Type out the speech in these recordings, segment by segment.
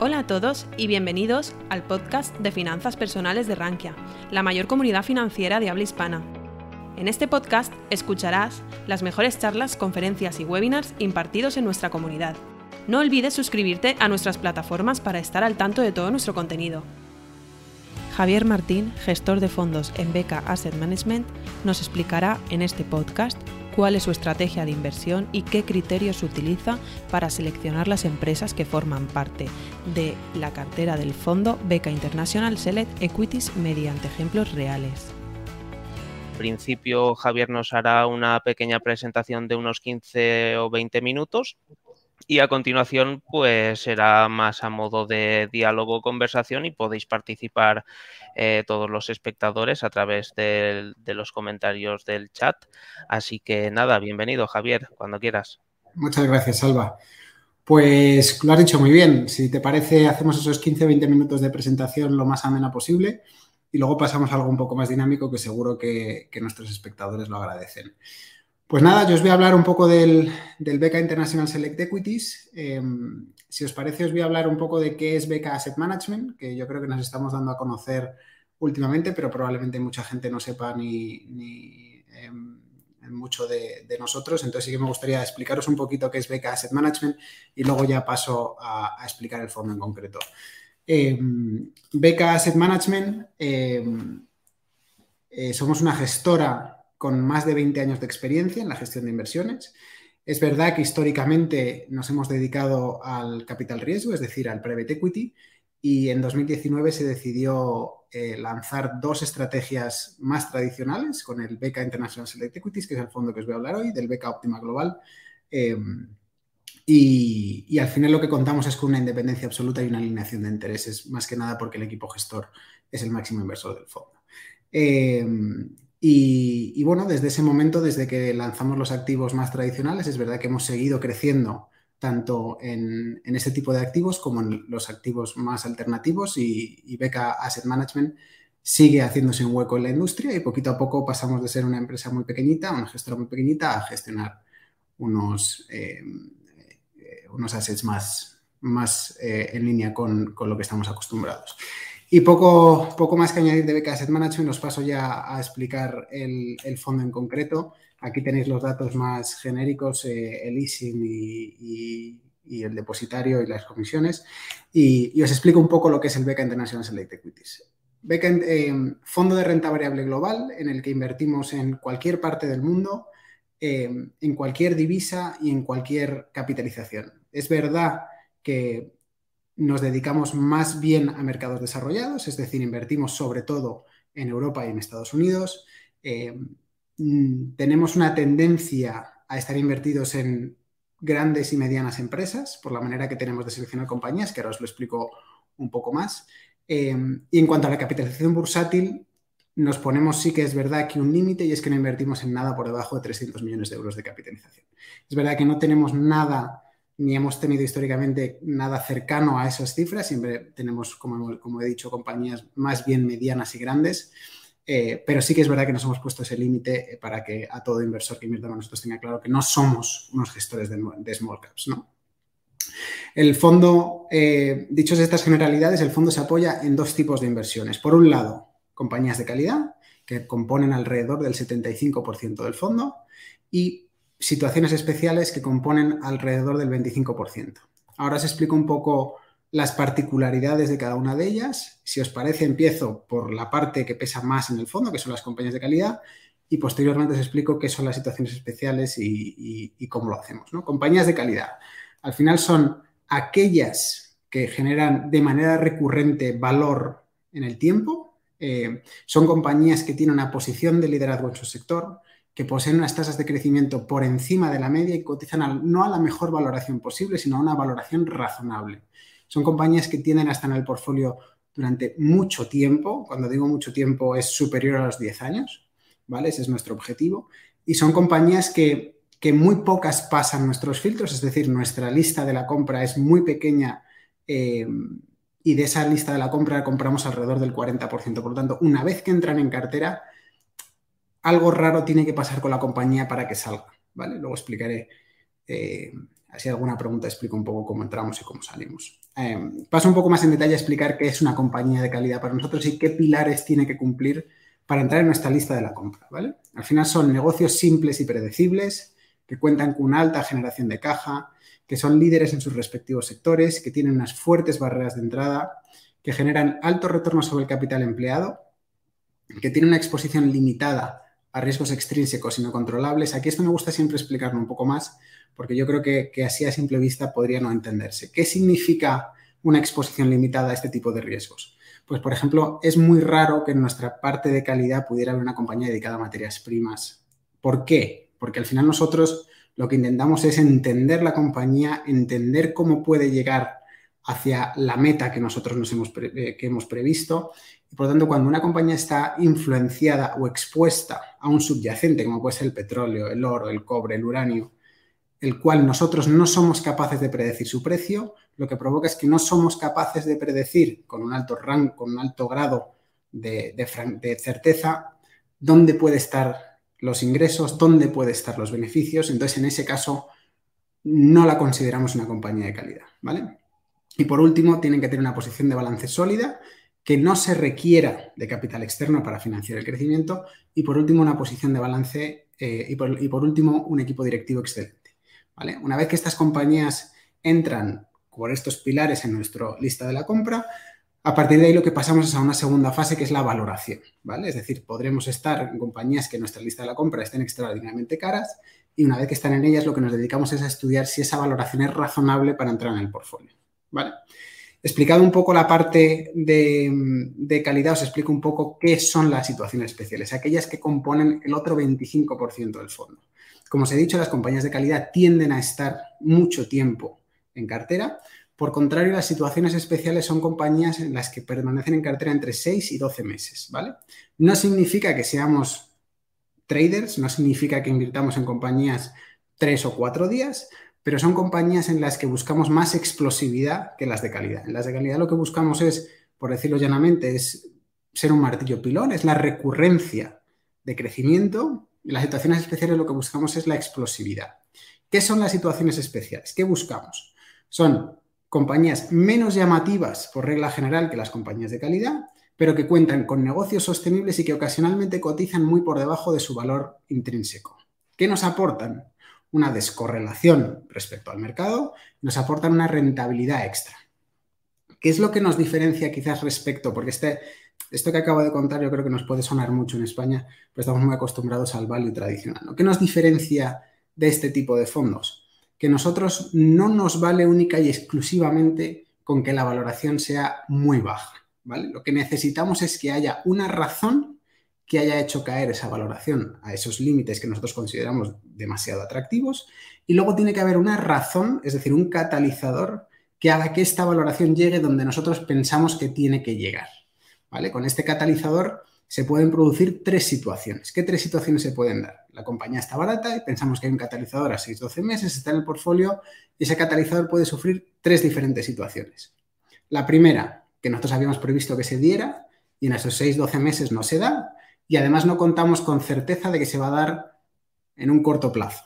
Hola a todos y bienvenidos al podcast de finanzas personales de Rankia, la mayor comunidad financiera de habla hispana. En este podcast escucharás las mejores charlas, conferencias y webinars impartidos en nuestra comunidad. No olvides suscribirte a nuestras plataformas para estar al tanto de todo nuestro contenido. Javier Martín, gestor de fondos en Beca Asset Management, nos explicará en este podcast cuál es su estrategia de inversión y qué criterios utiliza para seleccionar las empresas que forman parte de la cartera del fondo Beca International Select Equities mediante ejemplos reales. Al principio Javier nos hará una pequeña presentación de unos 15 o 20 minutos y a continuación pues será más a modo de diálogo conversación y podéis participar eh, todos los espectadores a través de, los comentarios del chat. Así que nada, bienvenido Javier, cuando quieras. Muchas gracias, Salva. Pues lo has dicho muy bien. Si te parece, hacemos esos 15-20 minutos de presentación lo más amena posible y luego pasamos a algo un poco más dinámico que seguro que nuestros espectadores lo agradecen. Pues nada, yo os voy a hablar un poco del, Beca International Select Equities. Em, si os parece, os voy a hablar un poco de qué es Beca Asset Management, que yo creo que nos estamos dando a conocer últimamente, pero probablemente mucha gente no sepa ni, em, mucho de, nosotros. Entonces sí que me gustaría explicaros un poquito qué es Beca Asset Management y luego ya paso a, explicar el fondo en concreto. Em, Beca Asset Management, eh, somos una gestora con más de 20 años de experiencia en la gestión de inversiones. Es verdad que históricamente nos hemos dedicado al capital riesgo, es decir, al private equity, y en 2019 se decidió eh, lanzar dos estrategias más tradicionales con el Beca International Select Equities, que es el fondo que os voy a hablar hoy, del Beca Óptima Global. Eh, y, al final lo que contamos es con una independencia absoluta y una alineación de intereses, más que nada porque el equipo gestor es el máximo inversor del fondo. Eh, y, bueno, desde ese momento, desde que lanzamos los activos más tradicionales, es verdad que hemos seguido creciendo tanto en, en este tipo de activos como en los activos más alternativos y, Beca Asset Management sigue haciéndose un hueco en la industria y poquito a poco pasamos de ser una empresa muy pequeñita, una gestora muy pequeñita, a gestionar unos, eh, unos assets más, más eh, en línea con, con, lo que estamos acostumbrados. Y poco, poco más que añadir de Beca Asset Management, os paso ya a explicar el, fondo en concreto. Aquí tenéis los datos más genéricos, eh, el ISIN y, el depositario y las comisiones. Y, os explico un poco lo que es el Beca International Select Equities. Beca, eh, fondo de renta variable global en el que invertimos en cualquier parte del mundo, eh, en cualquier divisa y en cualquier capitalización. Es verdad que nos dedicamos más bien a mercados desarrollados, es decir, invertimos sobre todo en Europa y en Estados Unidos. Eh, mm, tenemos una tendencia a estar invertidos en grandes y medianas empresas, por la manera que tenemos de seleccionar compañías, que ahora os lo explico un poco más. Eh, y en cuanto a la capitalización bursátil, nos ponemos sí que es verdad que un límite y es que no invertimos en nada por debajo de 300 millones de euros de capitalización. Es verdad que no tenemos nada ni hemos tenido históricamente nada cercano a esas cifras. Siempre tenemos, como, he dicho, compañías más bien medianas y grandes. Eh, pero sí que es verdad que nos hemos puesto ese límite eh, para que a todo inversor que invierta con nosotros tenga claro que no somos unos gestores de, small caps. ¿no? El fondo, eh, dichos estas generalidades, el fondo se apoya en dos tipos de inversiones. Por un lado, compañías de calidad, que componen alrededor del 75% del fondo, y situaciones especiales que componen alrededor del 25%. Ahora os explico un poco las particularidades de cada una de ellas. Si os parece, empiezo por la parte que pesa más en el fondo, que son las compañías de calidad, y posteriormente os explico qué son las situaciones especiales y, cómo lo hacemos. ¿no? Compañías de calidad. Al final son aquellas que generan de manera recurrente valor en el tiempo. Eh, son compañías que tienen una posición de liderazgo en su sector, que poseen unas tasas de crecimiento por encima de la media y cotizan no a la mejor valoración posible, sino a una valoración razonable. Son compañías que tienen hasta en el portfolio durante mucho tiempo, cuando digo mucho tiempo es superior a los 10 años, ¿vale? Ese es nuestro objetivo. Y son compañías que, que muy pocas pasan nuestros filtros, es decir, nuestra lista de la compra es muy pequeña eh, y de esa lista de la compra compramos alrededor del 40%. Por lo tanto, una vez que entran en cartera, algo raro tiene que pasar con la compañía para que salga, ¿vale? Luego explicaré eh, Así alguna pregunta explico un poco cómo entramos y cómo salimos. Eh, paso un poco más en detalle a explicar qué es una compañía de calidad para nosotros y qué pilares tiene que cumplir para entrar en nuestra lista de la compra. ¿vale? Al final son negocios simples y predecibles que cuentan con una alta generación de caja, que son líderes en sus respectivos sectores, que tienen unas fuertes barreras de entrada, que generan alto retorno sobre el capital empleado, que tienen una exposición limitada a riesgos extrínsecos y no controlables. Aquí esto me gusta siempre explicarlo un poco más porque yo creo que, así a simple vista podría no entenderse. ¿Qué significa una exposición limitada a este tipo de riesgos? Pues, por ejemplo, es muy raro que en nuestra parte de calidad pudiera haber una compañía dedicada a materias primas. ¿Por qué? Porque al final nosotros lo que intentamos es entender la compañía, entender cómo puede llegar hacia la meta que nosotros nos hemos, eh, que hemos previsto. Por lo tanto, cuando una compañía está influenciada o expuesta a un subyacente, como puede ser el petróleo, el oro, el cobre, el uranio, el cual nosotros no somos capaces de predecir su precio, lo que provoca es que no somos capaces de predecir con un alto rango, con un alto grado de, de, certeza dónde puede estar los ingresos, dónde puede estar los beneficios. Entonces, en ese caso, no la consideramos una compañía de calidad, ¿vale? Y por último, tienen que tener una posición de balance sólida, que no se requiera de capital externo para financiar el crecimiento. Y por último, una posición de balance eh, y, por, último, un equipo directivo excelente. Una vez que estas compañías entran por estos pilares en nuestra lista de la compra, a partir de ahí lo que pasamos es a una segunda fase que es la valoración, ¿vale? Es decir, podremos estar en compañías que en nuestra lista de la compra estén extraordinariamente caras y una vez que están en ellas lo que nos dedicamos es a estudiar si esa valoración es razonable para entrar en el portfolio, ¿vale? Explicado un poco la parte de, de calidad, os explico un poco qué son las situaciones especiales, aquellas que componen el otro 25% del fondo. Como os he dicho, las compañías de calidad tienden a estar mucho tiempo en cartera. Por contrario, las situaciones especiales son compañías en las que permanecen en cartera entre 6 y 12 meses, ¿vale? No significa que seamos traders, no significa que invirtamos en compañías 3 o 4 días, pero son compañías en las que buscamos más explosividad que las de calidad. En las de calidad lo que buscamos es, por decirlo llanamente, es ser un martillo pilón, es la recurrencia de crecimiento en las situaciones especiales lo que buscamos es la explosividad. ¿Qué son las situaciones especiales? ¿Qué buscamos? Son compañías menos llamativas por regla general que las compañías de calidad, pero que cuentan con negocios sostenibles y que ocasionalmente cotizan muy por debajo de su valor intrínseco. ¿Qué nos aportan? Una descorrelación respecto al mercado, nos aportan una rentabilidad extra. ¿Qué es lo que nos diferencia quizás respecto? Porque este, esto que acabo de contar yo creo que nos puede sonar mucho en España, pero estamos muy acostumbrados al value tradicional. ¿Qué nos diferencia de este tipo de fondos? Que nosotros no nos vale única y exclusivamente con que la valoración sea muy baja. ¿vale? Lo que necesitamos es que haya una razón que haya hecho caer esa valoración a esos límites que nosotros consideramos demasiado atractivos. Y luego tiene que haber una razón, es decir, un catalizador que haga que esta valoración llegue donde nosotros pensamos que tiene que llegar. Con este catalizador se pueden producir tres situaciones. ¿Qué tres situaciones se pueden dar? La compañía está barata y pensamos que hay un catalizador a 6-12 meses, está en el portfolio y ese catalizador puede sufrir tres diferentes situaciones. La primera, que nosotros habíamos previsto que se diera y en esos 6-12 meses no se da y además no contamos con certeza de que se va a dar en un corto plazo.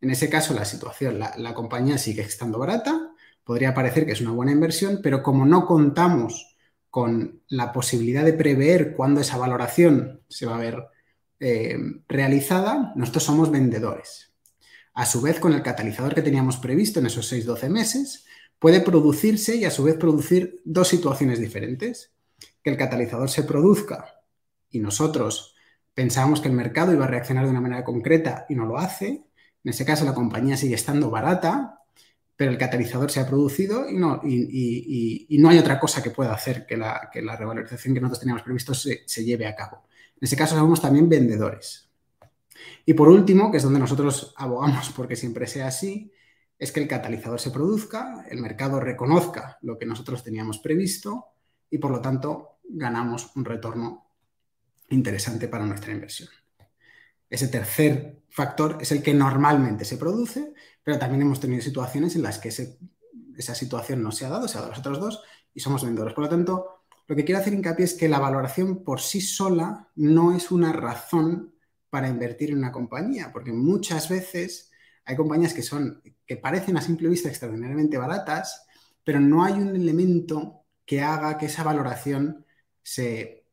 En ese caso, la situación, la, compañía sigue estando barata, podría parecer que es una buena inversión, pero como no contamos con la posibilidad de prever cuándo esa valoración se va a ver eh, realizada, nosotros somos vendedores. A su vez, con el catalizador que teníamos previsto en esos 6-12 meses, puede producirse y a su vez producir dos situaciones diferentes. Que el catalizador se produzca y nosotros pensábamos que el mercado iba a reaccionar de una manera concreta y no lo hace. En ese caso, la compañía sigue estando barata pero el catalizador se ha producido y no, y, no hay otra cosa que pueda hacer que la, que la revalorización que nosotros teníamos previsto se, lleve a cabo. En ese caso somos también vendedores. Y por último, que es donde nosotros abogamos porque siempre sea así, es que el catalizador se produzca, el mercado reconozca lo que nosotros teníamos previsto y por lo tanto ganamos un retorno interesante para nuestra inversión. Ese tercer factor es el que normalmente se produce, pero también hemos tenido situaciones en las que esa situación no se ha dado, se ha dado a los otros dos y somos vendedores. Por lo tanto, lo que quiero hacer hincapié es que la valoración por sí sola no es una razón para invertir en una compañía, porque muchas veces Hay compañías que son, que parecen a simple vista extraordinariamente baratas, pero no hay un elemento que haga que esa valoración se,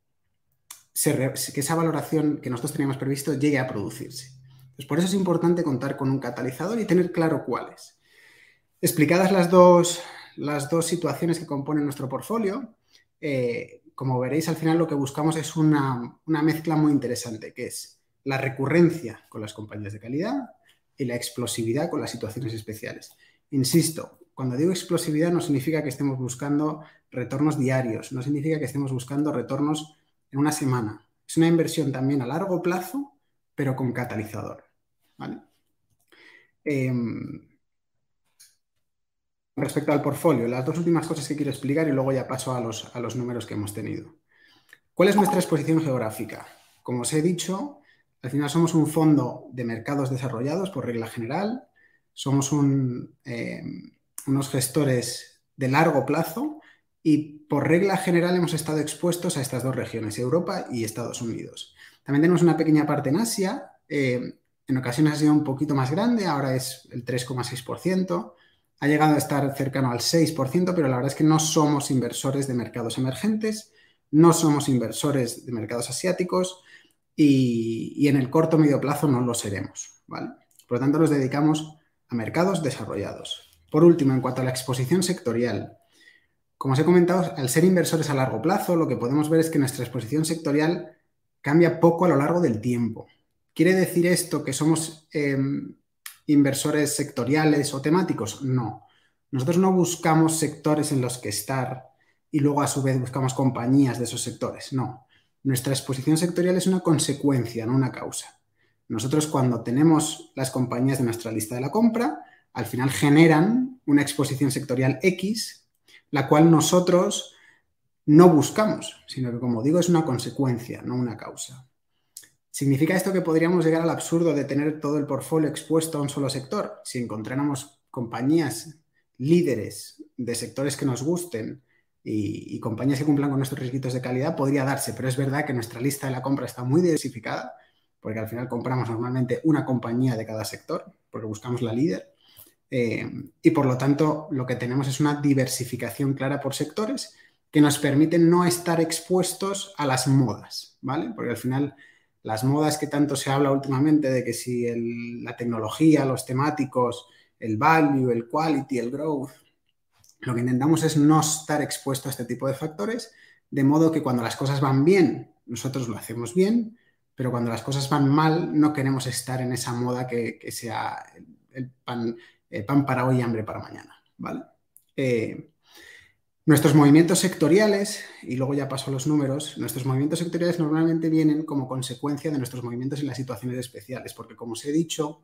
que esa valoración que nosotros teníamos previsto llegue a producirse. Pues por eso es importante contar con un catalizador y tener claro cuáles. Explicadas las dos, las dos situaciones que componen nuestro portfolio, eh, como veréis, al final lo que buscamos es una, una mezcla muy interesante, que es la recurrencia con las compañías de calidad y la explosividad con las situaciones especiales. Insisto, cuando digo explosividad no significa que estemos buscando retornos diarios, no significa que estemos buscando retornos en una semana. Es una inversión también a largo plazo, pero con catalizador. Em, respecto al portfolio, las dos últimas cosas que quiero explicar y luego ya paso a los, a los números que hemos tenido. ¿Cuál es nuestra exposición geográfica? Como os he dicho, al final somos un fondo de mercados desarrollados por regla general, somos eh, unos gestores de largo plazo y por regla general hemos estado expuestos a estas dos regiones, Europa y Estados Unidos. También tenemos una pequeña parte en Asia, eh, en ocasiones ha sido un poquito más grande, ahora es el 3,6%, ha llegado a estar cercano al 6%, pero la verdad es que no somos inversores de mercados emergentes, no somos inversores de mercados asiáticos, y, en el corto medio plazo no lo seremos. Por lo tanto, nos dedicamos a mercados desarrollados. Por último, en cuanto a la exposición sectorial, como os he comentado, al ser inversores a largo plazo, lo que podemos ver es que nuestra exposición sectorial cambia poco a lo largo del tiempo. ¿Quiere decir esto que somos em, inversores sectoriales o temáticos? No. Nosotros no buscamos sectores en los que estar y luego a su vez buscamos compañías de esos sectores. No. Nuestra exposición sectorial es una consecuencia, no una causa. Nosotros cuando tenemos las compañías de nuestra lista de la compra, al final generan una exposición sectorial X, la cual nosotros no buscamos, sino que como digo es una consecuencia, no una causa. ¿Significa esto que podríamos llegar al absurdo de tener todo el portfolio expuesto a un solo sector? Si encontráramos compañías líderes de sectores que nos gusten, y, compañías que cumplan con nuestros requisitos de calidad podría darse, pero es verdad que nuestra lista de la compra está muy diversificada, porque al final compramos normalmente una compañía de cada sector, porque buscamos la líder, eh, y por lo tanto lo que tenemos es una diversificación clara por sectores que nos permiten no estar expuestos a las modas, ¿vale? Porque al final las modas que tanto se habla últimamente de que si la tecnología, los temáticos, el value, el quality, el growth, lo que intentamos es no estar expuesto a este tipo de factores, de modo que cuando las cosas van bien, nosotros lo hacemos bien, pero cuando las cosas van mal, no queremos estar en esa moda que, sea el pan, pan, para hoy y hambre para mañana. ¿vale? Eh, nuestros movimientos sectoriales, y luego ya paso a los números, nuestros movimientos sectoriales normalmente vienen como consecuencia de nuestros movimientos en las situaciones especiales, porque como os he dicho,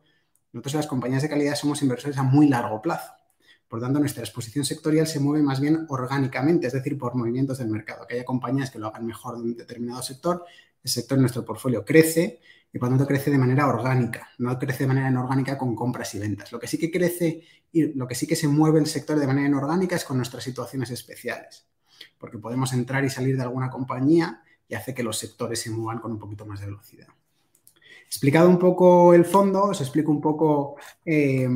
nosotros las compañías de calidad somos inversores a muy largo plazo. Por tanto, nuestra exposición sectorial se mueve más bien orgánicamente, es decir, por movimientos del mercado. Que haya compañías que lo hagan mejor de un determinado sector, el sector en nuestro portfolio crece y por tanto crece de manera orgánica, no crece de manera inorgánica con compras y ventas. Lo que sí que crece y lo que sí que se mueve el sector de manera inorgánica es con nuestras situaciones especiales, porque podemos entrar y salir de alguna compañía y hace que los sectores se muevan con un poquito más de velocidad. Explicado un poco el fondo, os explico un poco eh,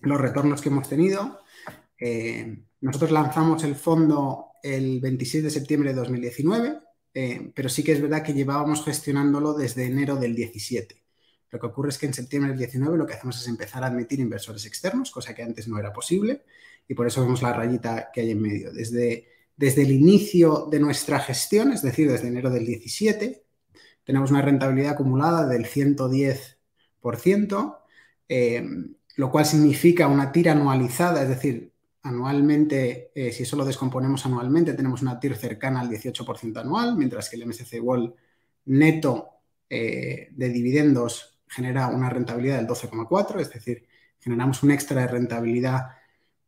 los retornos que hemos tenido. Eh, nosotros lanzamos el fondo el 26 de septiembre de 2019, eh, pero sí que es verdad que llevábamos gestionándolo desde enero del 17. Lo que ocurre es que en septiembre del 19 lo que hacemos es empezar a admitir inversores externos, cosa que antes no era posible, y por eso vemos la rayita que hay en medio. Desde, desde el inicio de nuestra gestión, es decir, desde enero del 17, tenemos una rentabilidad acumulada del 110%. Eh, lo cual significa una tira anualizada, es decir, anualmente, eh, si eso lo descomponemos anualmente, tenemos una TIR cercana al 18% anual, mientras que el MSC Wall neto eh, de dividendos genera una rentabilidad del 12,4%, es decir, generamos un extra de rentabilidad,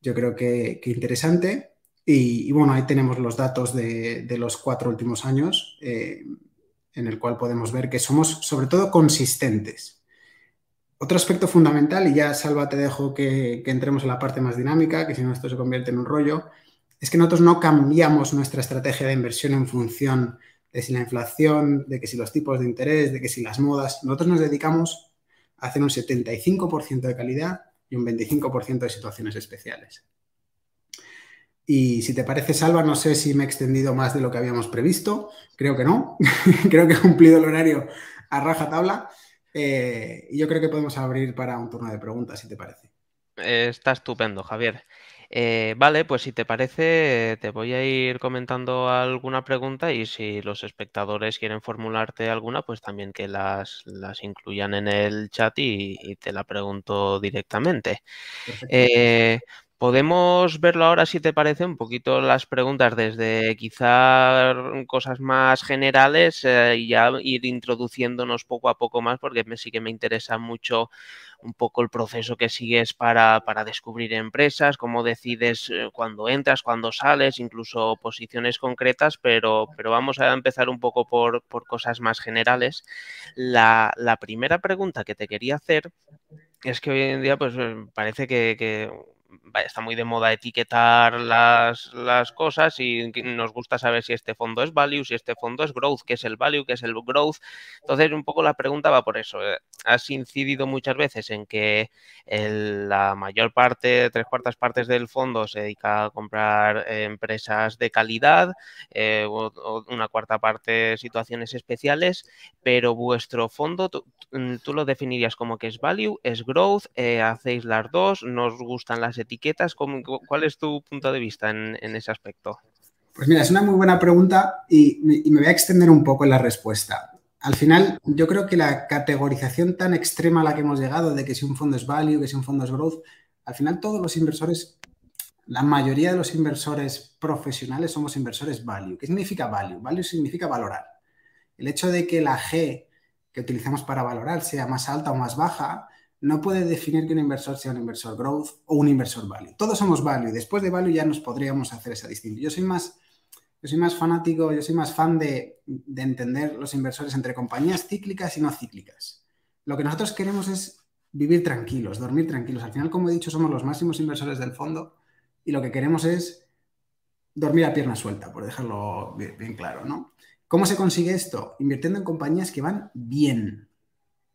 yo creo que, interesante. Y, bueno, ahí tenemos los datos de, los cuatro últimos años, eh, en el cual podemos ver que somos sobre todo consistentes. Otro aspecto fundamental, y ya Salva te dejo que, entremos en la parte más dinámica, que si no esto se convierte en un rollo, es que nosotros no cambiamos nuestra estrategia de inversión en función de si la inflación, de que si los tipos de interés, de que si las modas, nosotros nos dedicamos hacen un 75% de calidad y un 25% de situaciones especiales. Y si te parece, Salva, no sé si me he extendido más de lo que habíamos previsto. Creo que no. creo que he cumplido el horario a raja tabla. Eh, y yo creo que podemos abrir para un turno de preguntas, si te parece. Está estupendo, Javier. Eh, vale, pues si te parece, te voy a ir comentando alguna pregunta y si los espectadores quieren formularte alguna, pues también que las, las incluyan en el chat y, te la pregunto directamente. Eh, podemos verlo ahora, si te parece, un poquito las preguntas desde quizá cosas más generales eh, y ya ir introduciéndonos poco a poco más, porque sí que me interesa mucho un poco el proceso que sigues para, descubrir empresas, cómo decides eh, cuándo entras, cuándo sales, incluso posiciones concretas, pero, pero vamos a empezar un poco por, cosas más generales. La, primera pregunta que te quería hacer es que hoy en día pues eh, parece que está muy de moda etiquetar las, las, cosas y nos gusta saber si este fondo es value, si este fondo es growth, qué es el value, qué es el growth. Entonces, un poco la pregunta va por eso. Eh, has incidido muchas veces en que la mayor parte, tres cuartas partes del fondo se dedica a comprar empresas de calidad, eh, o, una cuarta parte situaciones especiales, pero vuestro fondo, tú, lo definirías como que es value, es growth, eh, hacéis las dos, nos gustan las etiquetas. ¿Cuál es tu punto de vista en, ese aspecto? Pues mira, es una muy buena pregunta y, me voy a extender un poco en la respuesta. Al final, yo creo que la categorización tan extrema a la que hemos llegado de que si un fondo es value, que si un fondo es growth, al final todos los inversores, la mayoría de los inversores profesionales somos inversores value. ¿Qué significa value? Value significa valorar. El hecho de que la G que utilizamos para valorar sea más alta o más baja no puede definir que un inversor sea un inversor growth o un inversor value. Todos somos value después de value ya nos podríamos hacer esa distinción. Yo soy más, yo soy más fanático, yo soy más fan de, de entender los inversores entre compañías cíclicas y no cíclicas. Lo que nosotros queremos es vivir tranquilos, dormir tranquilos. Al final, como he dicho, somos los máximos inversores del fondo y lo que queremos es dormir a pierna suelta, por dejarlo bien, bien claro, ¿no? ¿Cómo se consigue esto? Invirtiendo en compañías que van bien.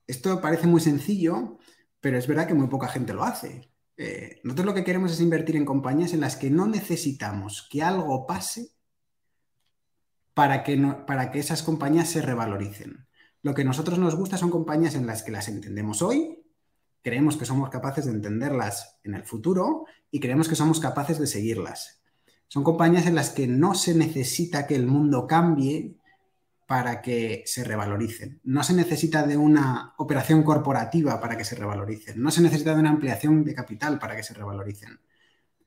Esto parece muy sencillo, pero es verdad que muy poca gente lo hace. Eh, nosotros lo que queremos es invertir en compañías en las que no necesitamos que algo pase para que, para que esas compañías se revaloricen. Lo que a nosotros nos gusta son compañías en las que las entendemos hoy, creemos que somos capaces de entenderlas en el futuro y creemos que somos capaces de seguirlas. Son compañías en las que no se necesita que el mundo cambie para que se revaloricen. No se necesita de una operación corporativa para que se revaloricen. No se necesita de una ampliación de capital para que se revaloricen.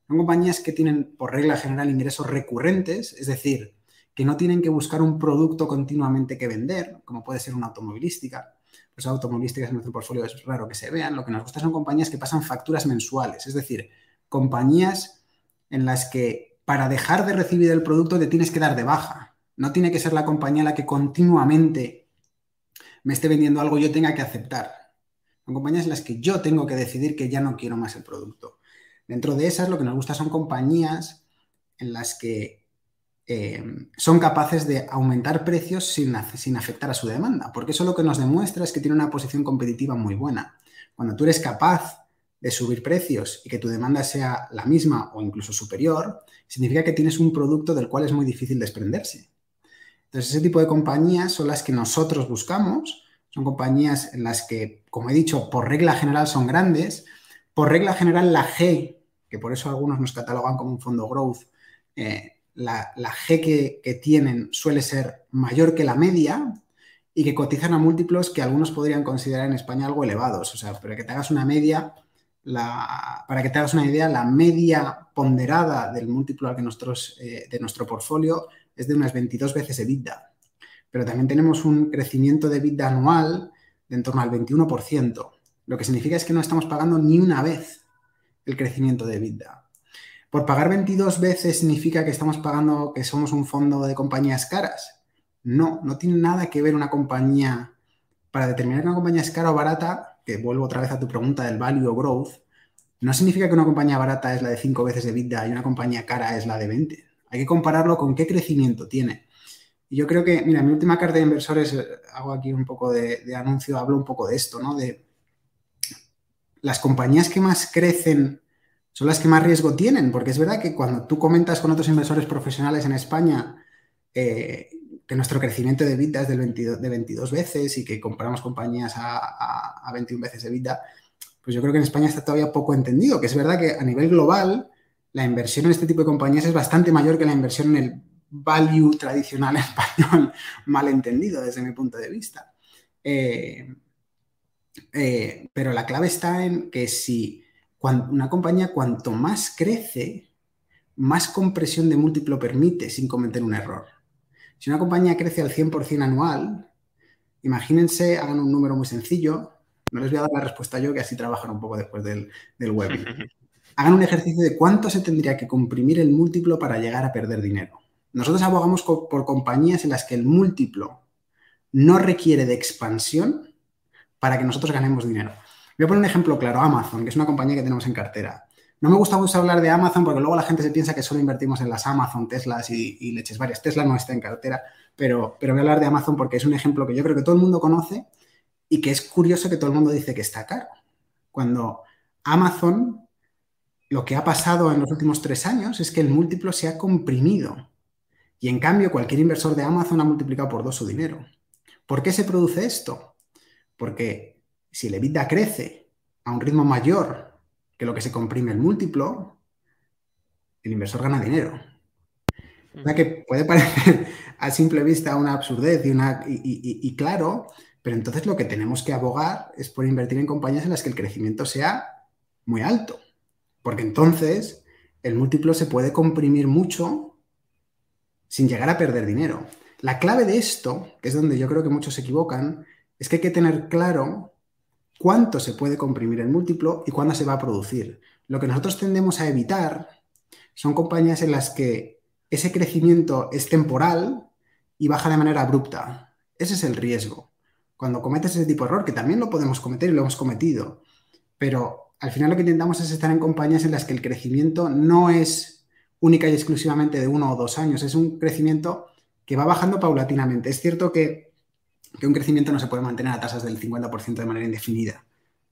Son compañías que tienen, por regla general, ingresos recurrentes, es decir, que no tienen que buscar un producto continuamente que vender, como puede ser una automovilística. Pues automovilísticas en nuestro portfolio es raro que se vean. Lo que nos gusta son compañías que pasan facturas mensuales, es decir, compañías en las que para dejar de recibir el producto te tienes que dar de baja no tiene que ser la compañía la que continuamente me esté vendiendo algo yo tenga que aceptar. Son compañías en las que yo tengo que decidir que ya no quiero más el producto. Dentro de esas, lo que nos gusta son compañías en las que eh, son capaces de aumentar precios sin, sin afectar a su demanda, porque eso lo que nos demuestra es que tiene una posición competitiva muy buena. Cuando tú eres capaz de subir precios y que tu demanda sea la misma o incluso superior, significa que tienes un producto del cual es muy difícil desprenderse. Entonces, ese tipo de compañías son las que nosotros buscamos. Son compañías en las que, como he dicho, por regla general son grandes. Por regla general, la G, que por eso algunos nos catalogan como un fondo growth, eh, la, G que, tienen suele ser mayor que la media y que cotizan a múltiplos que algunos podrían considerar en España algo elevados. O sea, para que te hagas una media, para que te hagas una idea, la media ponderada del múltiplo al que nosotros, eh, de nuestro portfolio es de unas 22 veces EBITDA. Pero también tenemos un crecimiento de EBITDA anual de en torno al 21%, lo que significa es que no estamos pagando ni una vez el crecimiento de EBITDA. Por pagar 22 veces significa que estamos pagando que somos un fondo de compañías caras. No, no tiene nada que ver una compañía para determinar que una compañía es cara o barata, que vuelvo otra vez a tu pregunta del value o growth, no significa que una compañía barata es la de 5 veces de EBITDA y una compañía cara es la de 20. Hay que compararlo con qué crecimiento tiene. Y yo creo que, mira, mi última carta de inversores, eh, hago aquí un poco de, anuncio, hablo un poco de esto, ¿no? De las compañías que más crecen son las que más riesgo tienen, porque es verdad que cuando tú comentas con otros inversores profesionales en España eh, que nuestro crecimiento de vida es del 22, de 22 veces y que compramos compañías a, 21 veces de vida, pues yo creo que en España está todavía poco entendido, que es verdad que a nivel global la inversión en este tipo de compañías es bastante mayor que la inversión en el value tradicional español, mal entendido desde mi punto de vista. Eh, eh, pero la clave está en que si una compañía cuanto más crece, más compresión de múltiplo permite sin cometer un error. Si una compañía crece al 100% anual, imagínense, hagan un número muy sencillo, no les voy a dar la respuesta yo, que así trabajan un poco después del, del webinar. Hagan un ejercicio de cuánto se tendría que comprimir el múltiplo para llegar a perder dinero. Nosotros abogamos por compañías en las que el múltiplo no requiere de expansión para que nosotros ganemos dinero. Voy a poner un ejemplo claro, Amazon, que es una compañía que tenemos en cartera. No me gusta mucho hablar de Amazon porque luego la gente se piensa que solo invertimos en las Amazon, Teslas y, leches varias. Tesla no está en cartera, pero, pero voy a hablar de Amazon porque es un ejemplo que yo creo que todo el mundo conoce y que es curioso que todo el mundo dice que está caro. Cuando Amazon, lo que ha pasado en los últimos tres años es que el múltiplo se ha comprimido. Y en cambio, cualquier inversor de Amazon ha multiplicado por dos su dinero. ¿Por qué se produce esto? Porque si el EBITDA crece a un ritmo mayor que lo que se comprime el múltiplo, el inversor gana dinero. Que puede parecer a simple vista una absurdez y, claro, pero entonces lo que tenemos que abogar es por invertir en compañías en las que el crecimiento sea muy alto. Porque entonces el múltiplo se puede comprimir mucho sin llegar a perder dinero. La clave de esto, que es donde yo creo que muchos se equivocan, es que hay que tener claro cuánto se puede comprimir el múltiplo y cuándo se va a producir. Lo que nosotros tendemos a evitar son compañías en las que ese crecimiento es temporal y baja de manera abrupta. Ese es el riesgo. Cuando cometes ese tipo de error, que también lo podemos cometer y lo hemos cometido, pero al final lo que intentamos es estar en compañías en las que el crecimiento no es única y exclusivamente de uno o dos años, es un crecimiento que va bajando paulatinamente. Es cierto que que un crecimiento no se puede mantener a tasas del 50% de manera indefinida.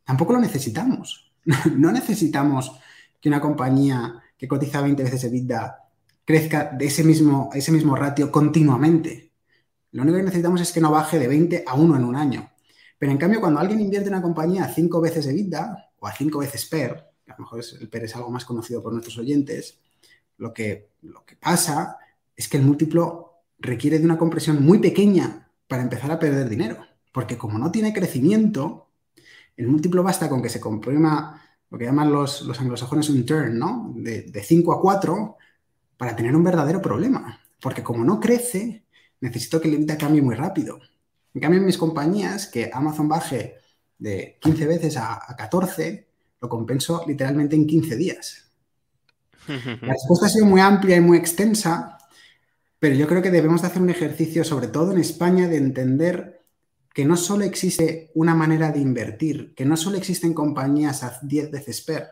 Tampoco lo necesitamos. No necesitamos que una compañía que cotiza 20 veces EBITDA crezca de ese mismo, ese mismo ratio continuamente. Lo único que necesitamos es que no baje de 20 a 1 en un año. Pero en cambio, cuando alguien invierte en una compañía a 5 veces EBITDA o a 5 veces PER, a lo mejor el PER es algo más conocido por nuestros oyentes, lo que, lo que pasa es que el múltiplo requiere de una compresión muy pequeña para empezar a perder dinero. Porque como no tiene crecimiento, el múltiplo basta con que se comprima lo que llaman los, los anglosajones un turn, ¿no? De, de 5 a 4 para tener un verdadero problema. Porque como no crece, necesito que el EBITDA cambie muy rápido. En cambio, en mis compañías, que Amazon baje de 15 veces a, a 14, lo compenso literalmente en 15 días. La respuesta ha sido muy amplia y muy extensa, pero yo creo que debemos de hacer un ejercicio, sobre todo en España, de entender que no solo existe una manera de invertir, que no solo existen compañías a 10 veces PER,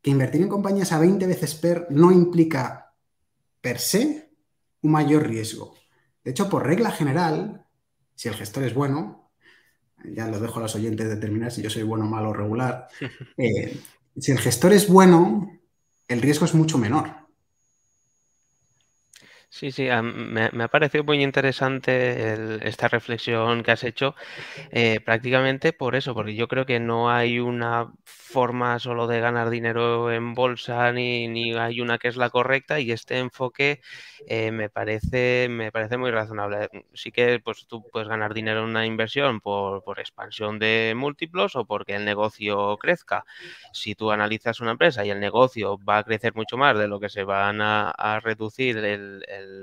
que invertir en compañías a 20 veces PER no implica per se un mayor riesgo. De hecho, por regla general, si el gestor es bueno, ya lo dejo a los oyentes determinar si yo soy bueno, malo o regular, eh, si el gestor es bueno, el riesgo es mucho menor. Sí, sí, me, ha parecido muy interesante esta reflexión que has hecho, eh, prácticamente por eso, porque yo creo que no hay una forma solo de ganar dinero en bolsa ni, ni hay una que es la correcta y este enfoque eh, me parece me parece muy razonable. Sí que pues tú puedes ganar dinero en una inversión por, por expansión de múltiplos o porque el negocio crezca. Si tú analizas una empresa y el negocio va a crecer mucho más de lo que se van a, reducir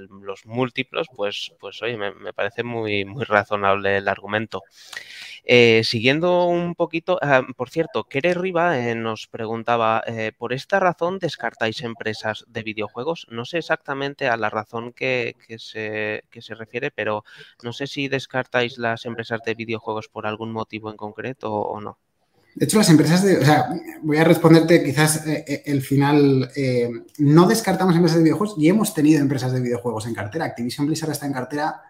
los múltiplos, pues, pues oye, me, parece muy, muy razonable el argumento. Eh, siguiendo un poquito, ah, por cierto, Kere Riva eh, nos preguntaba, eh, ¿por esta razón descartáis empresas de videojuegos? No sé exactamente a la razón que, se, se refiere, pero no sé si descartáis las empresas de videojuegos por algún motivo en concreto o, no. De hecho, las empresas de, o sea, voy a responderte quizás el final. no descartamos empresas de videojuegos y hemos tenido empresas de videojuegos en cartera. Activision Blizzard está en cartera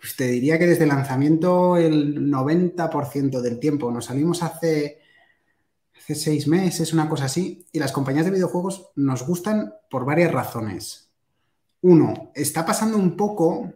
pues te diría que desde el lanzamiento el 90% del tiempo. Nos salimos hace hace seis meses, una cosa así, y las compañías de videojuegos nos gustan por varias razones. Uno, está pasando un poco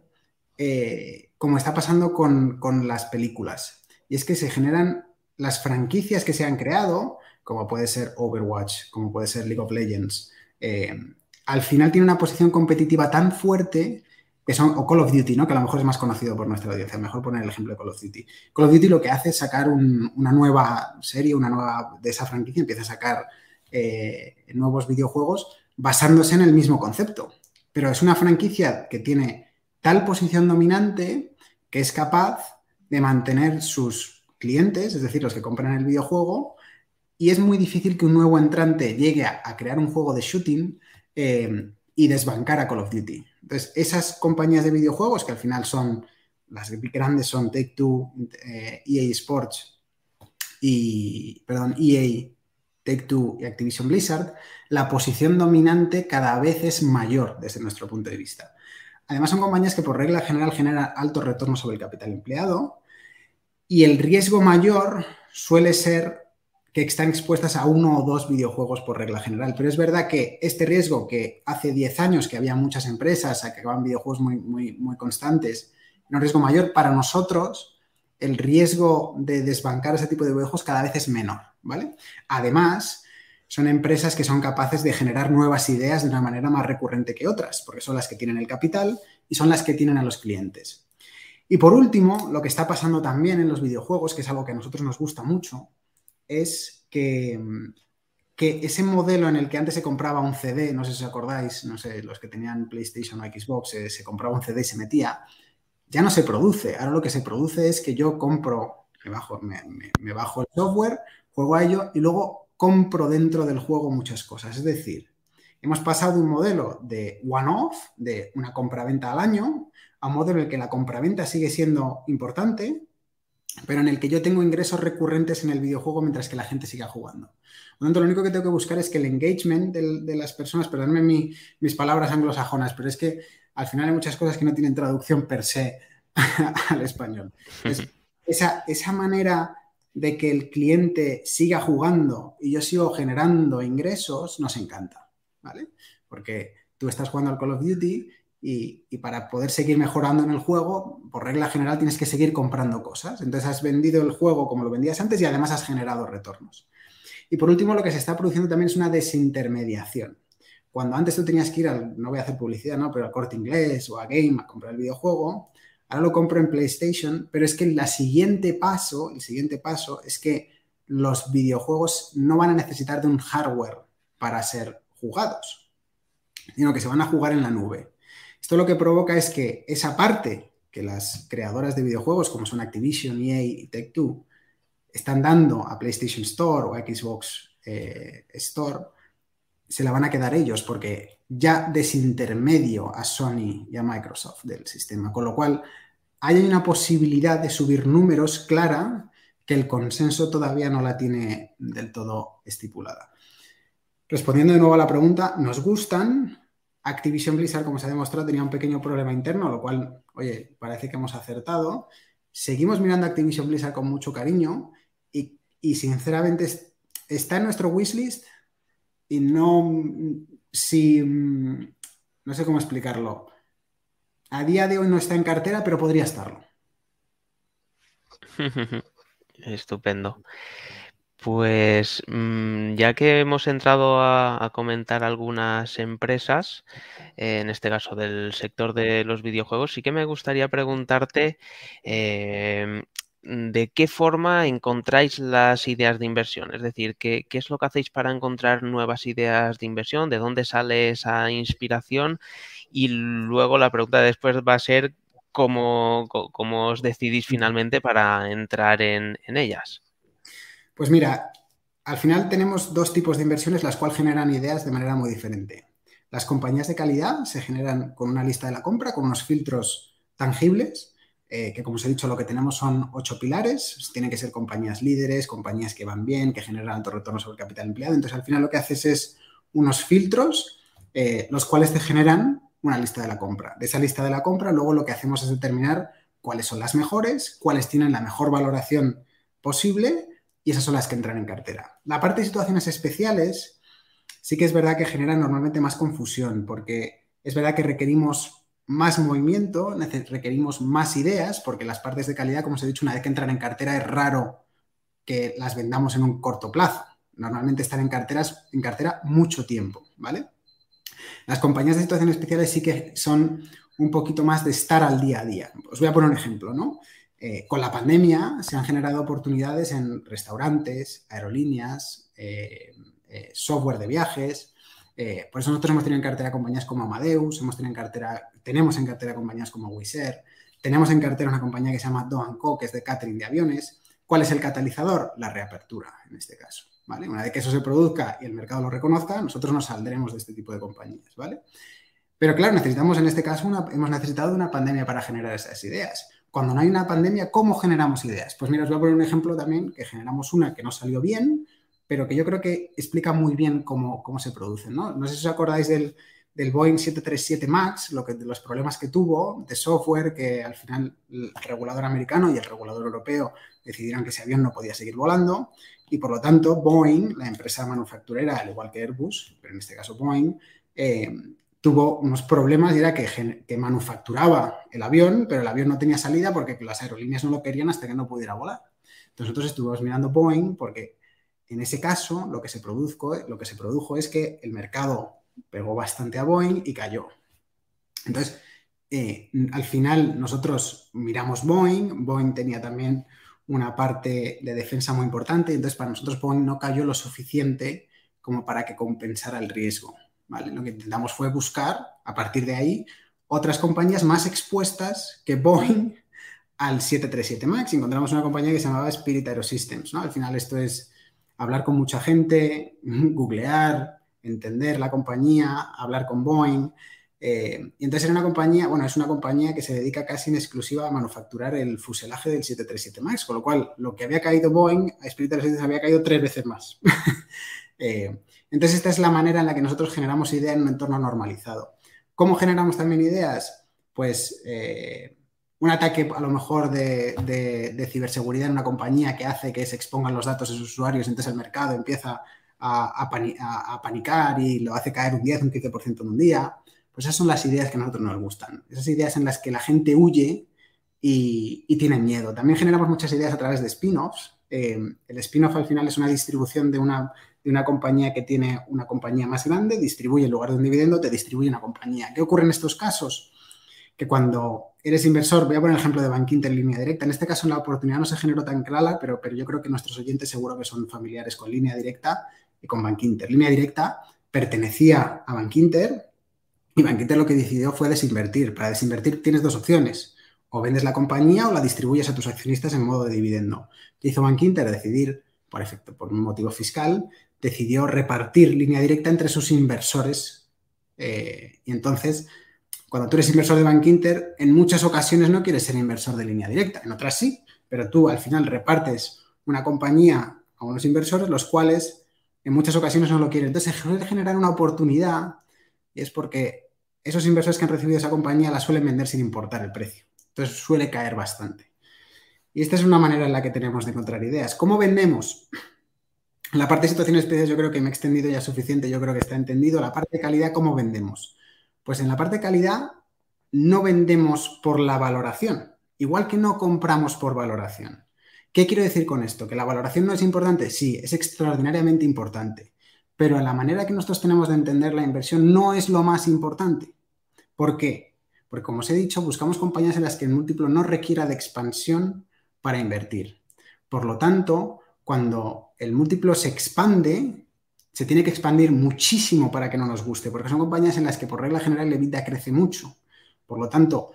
eh, como está pasando con, las películas, y es que se generan las franquicias que se han creado, como puede ser Overwatch, como puede ser League of Legends, eh, al final tiene una posición competitiva tan fuerte que son, o Call of Duty, ¿no? que a lo mejor es más conocido por nuestra audiencia. Mejor poner el ejemplo de Call of Duty. Call of Duty lo que hace es sacar una nueva serie, una nueva de esa franquicia, empieza a sacar eh, nuevos videojuegos basándose en el mismo concepto. Pero es una franquicia que tiene tal posición dominante que es capaz de mantener sus clientes, es decir, los que compran el videojuego, y es muy difícil que un nuevo entrante llegue a, crear un juego de shooting eh, y desbancar a Call of Duty. Entonces, esas compañías de videojuegos, que al final son, las grandes son Take-Two, EA eh, e Sports y, perdón, EA, Take-Two y Activision Blizzard, la posición dominante cada vez es mayor desde nuestro punto de vista. Además, son compañías que por regla general generan altos retornos sobre el capital empleado y el riesgo mayor suele ser que están expuestas a uno o dos videojuegos por regla general. Pero es verdad que este riesgo que hace 10 años que había muchas empresas que acaban videojuegos muy, muy, muy constantes, un riesgo mayor, para nosotros el riesgo de desbancar ese tipo de videojuegos cada vez es menor, ¿vale? Además, son empresas que son capaces de generar nuevas ideas de una manera más recurrente que otras, porque son las que tienen el capital y son las que tienen a los clientes. Y por último, lo que está pasando también en los videojuegos, que es algo que a nosotros nos gusta mucho, es que, ese modelo en el que antes se compraba un CD, no sé si os acordáis, no sé, los que tenían PlayStation o Xbox, eh, se compraba un CD y se metía, ya no se produce. Ahora lo que se produce es que yo compro, me bajo, me bajo el software, juego a ello y luego compro dentro del juego muchas cosas. Es decir, hemos pasado de un modelo de one-off, de una compraventa al año, a un modelo en el que la compraventa sigue siendo importante, pero en el que yo tengo ingresos recurrentes en el videojuego mientras que la gente siga jugando. Por lo tanto, lo único que tengo que buscar es que el engagement de, las personas, perdónenme mis palabras anglosajonas, pero es que al final hay muchas cosas que no tienen traducción per se al español. esa, esa manera de que el cliente siga jugando y yo sigo generando ingresos nos encanta, ¿vale? Porque tú estás jugando al Call of Duty y, para poder seguir mejorando en el juego, por regla general tienes que seguir comprando cosas. Entonces has vendido el juego como lo vendías antes y además has generado retornos. Y por último, lo que se está produciendo también es una desintermediación. Cuando antes tú tenías que ir al, no voy a hacer publicidad, ¿no? Pero al corte inglés o a Game a comprar el videojuego, ahora lo compro en PlayStation, pero es que el siguiente paso, el siguiente paso es que los videojuegos no van a necesitar de un hardware para ser jugados, sino que se van a jugar en la nube. Esto lo que provoca es que esa parte que las creadoras de videojuegos, como son Activision, EA y Tech2, están dando a PlayStation Store o a Xbox eh, Store, se la van a quedar ellos porque ya desintermedio a Sony y a Microsoft del sistema. Con lo cual, hay una posibilidad de subir números clara que el consenso todavía no la tiene del todo estipulada. Respondiendo de nuevo a la pregunta, nos gustan, Activision Blizzard, como se ha demostrado, tenía un pequeño problema interno, lo cual, oye, parece que hemos acertado. Seguimos mirando Activision Blizzard con mucho cariño y, sinceramente está en nuestro wishlist y no, si, no sé cómo explicarlo. A día de hoy no está en cartera, pero podría estarlo. Estupendo. Pues mm, ya que hemos entrado a, comentar algunas empresas, en este caso del sector de los videojuegos, sí que me gustaría preguntarte em, de qué forma encontráis las ideas de inversión. Es decir, ¿qué, es lo que hacéis para encontrar nuevas ideas de inversión? ¿De dónde sale esa inspiración? Y luego la pregunta después va a ser cómo, os decidís finalmente para entrar en ellas. Pues mira, al final tenemos dos tipos de inversiones las cuales generan ideas de manera muy diferente. Las compañías de calidad se generan con una lista de la compra, con unos filtros tangibles, eh, que como os he dicho, lo que tenemos son ocho pilares. Tienen que ser compañías líderes, compañías que van bien, que generan alto retorno sobre capital empleado. Entonces, al final lo que haces es unos filtros, eh, los cuales te generan una lista de la compra. De esa lista de la compra, luego lo que hacemos es determinar cuáles son las mejores, cuáles tienen la mejor valoración posible y esas son las que entran en cartera. La parte de situaciones especiales sí que es verdad que genera normalmente más confusión, porque es verdad que requerimos más movimiento, requerimos más ideas, porque las partes de calidad, como os he dicho, una vez que entran en cartera es raro que las vendamos en un corto plazo. Normalmente están en, carteras, en cartera mucho tiempo, ¿vale? Las compañías de situaciones especiales sí que son un poquito más de estar al día a día. Os voy a poner un ejemplo, ¿no? Eh, con la pandemia se han generado oportunidades en restaurantes, aerolíneas, eh, eh, software de viajes. por eso nosotros hemos tenido en cartera compañías como Amadeus, hemos tenido en cartera, tenemos en cartera compañías como Air, tenemos en cartera una compañía que se llama Do Co, que es de catering de aviones. ¿Cuál es el catalizador? La reapertura, en este caso. ¿vale? Una vez que eso se produzca y el mercado lo reconozca, nosotros nos saldremos de este tipo de compañías. ¿vale? Pero claro, necesitamos en este caso, hemos necesitado una pandemia para generar esas ideas. Cuando no hay una pandemia, ¿cómo generamos ideas? Pues mira, os voy a poner un ejemplo también que generamos una que no salió bien, pero que yo creo que explica muy bien cómo, cómo se producen. ¿no? no sé si os acordáis del, del Boeing 737 MAX, lo que, de los problemas que tuvo de software, que al final el regulador americano y el regulador europeo decidieron que ese avión no podía seguir volando y por lo tanto Boeing, la empresa manufacturera, al igual que Airbus, pero en este caso Boeing, eh, tuvo unos problemas y era que, manufacturaba el avión, pero el avión no tenía salida porque las aerolíneas no lo querían hasta que no pudiera volar. Entonces nosotros estuvimos mirando Boeing porque en ese caso lo que se produjo, lo que se produjo es que el mercado pegó bastante a Boeing y cayó. Entonces, eh, al final nosotros miramos Boeing, Boeing tenía también una parte de defensa muy importante, entonces para nosotros Boeing no cayó lo suficiente como para que compensara el riesgo. Lo que intentamos fue buscar, a partir de ahí, otras compañías más expuestas que Boeing al 737 MAX. Encontramos una compañía que se llamaba Spirit Aerosystems. ¿no? Al final esto es hablar con mucha gente, googlear, entender la compañía, hablar con Boeing. Eh, y entonces era una compañía, bueno, es una compañía que se dedica casi en exclusiva a manufacturar el fuselaje del 737 MAX, con lo cual lo que había caído Boeing, a Spirit Aerosystems había caído tres veces más. Eh, entonces esta es la manera en la que nosotros generamos ideas en un entorno normalizado. ¿Cómo generamos también ideas? Pues eh, un ataque a lo mejor de, ciberseguridad en una compañía que hace que se expongan los datos de sus usuarios, entonces el mercado empieza a, panicar y lo hace caer un 10, un 15% en un día. Pues esas son las ideas que a nosotros nos gustan. Esas ideas en las que la gente huye y, y tiene miedo. También generamos muchas ideas a través de spin-offs. Eh, el spin-off al final es una distribución de una, de una compañía que tiene una compañía más grande, distribuye en lugar de un dividendo, te distribuye una compañía. ¿Qué ocurre en estos casos? Que cuando eres inversor, voy a poner el ejemplo de Bankinter en línea directa, en este caso la oportunidad no se generó tan clara, pero, pero yo creo que nuestros oyentes seguro que son familiares con línea directa y con Bankinter. Línea directa pertenecía a Bankinter y Bankinter lo que decidió fue desinvertir. Para desinvertir tienes dos opciones. O vendes la compañía o la distribuyes a tus accionistas en modo de dividendo. ¿Qué hizo Bankinter? Decidir, por efecto, por un motivo fiscal, decidió repartir línea directa entre sus inversores. Eh, y entonces, cuando tú eres inversor de Bankinter, en muchas ocasiones no quieres ser inversor de línea directa, en otras sí, pero tú al final repartes una compañía a unos inversores, los cuales en muchas ocasiones no lo quieren. Entonces se generar una oportunidad y es porque esos inversores que han recibido esa compañía la suelen vender sin importar el precio. Entonces suele caer bastante. Y esta es una manera en la que tenemos de encontrar ideas. ¿Cómo vendemos? La parte de situaciones especiales yo creo que me he extendido ya suficiente, yo creo que está entendido. La parte de calidad, ¿cómo vendemos? Pues en la parte de calidad no vendemos por la valoración, igual que no compramos por valoración. ¿Qué quiero decir con esto? ¿Que la valoración no es importante? Sí, es extraordinariamente importante. Pero la manera que nosotros tenemos de entender la inversión no es lo más importante. ¿Por qué? Porque, como os he dicho, buscamos compañías en las que el múltiplo no requiera de expansión para invertir. Por lo tanto, cuando el múltiplo se expande, se tiene que expandir muchísimo para que no nos guste, porque son compañías en las que por regla general la vida crece mucho. Por lo tanto,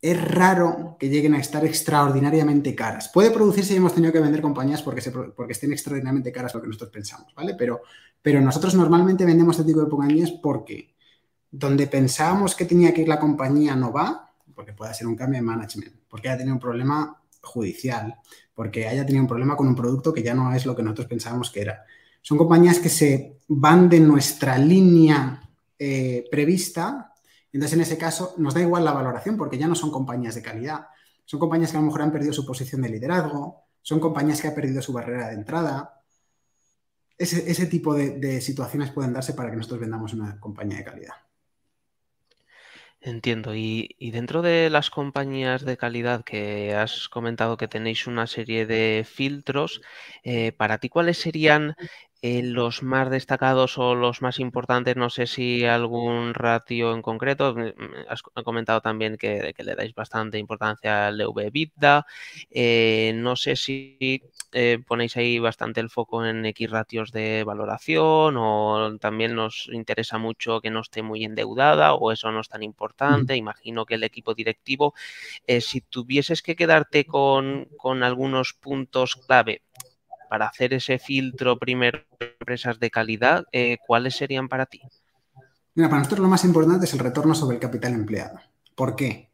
es raro que lleguen a estar extraordinariamente caras. Puede producirse y hemos tenido que vender compañías porque, porque estén extraordinariamente caras lo que nosotros pensamos, ¿vale? Pero, pero nosotros normalmente vendemos este tipo de compañías porque donde pensábamos que tenía que ir la compañía no va, porque puede ser un cambio de management, porque haya tenido un problema judicial, porque haya tenido un problema con un producto que ya no es lo que nosotros pensábamos que era. Son compañías que se van de nuestra línea eh, prevista entonces, en ese caso, nos da igual la valoración porque ya no son compañías de calidad. Son compañías que a lo mejor han perdido su posición de liderazgo, son compañías que han perdido su barrera de entrada. Ese, tipo de situaciones pueden darse para que nosotros vendamos una compañía de calidad. Entiendo. Y, dentro de las compañías de calidad que has comentado que tenéis una serie de filtros, eh, para ti, ¿cuáles serían eh, los más destacados o los más importantes? No sé si algún ratio en concreto. Has comentado también que, le dais bastante importancia al EV-EBITDA. Eh, no sé si eh, ponéis ahí bastante el foco en X ratios de valoración o también nos interesa mucho que no esté muy endeudada o eso no es tan importante. Imagino que el equipo directivo, si tuvieses que quedarte con, algunos puntos clave para hacer ese filtro primero de empresas de calidad, eh, ¿cuáles serían para ti? Mira, para nosotros lo más importante es el retorno sobre el capital empleado. ¿Por qué?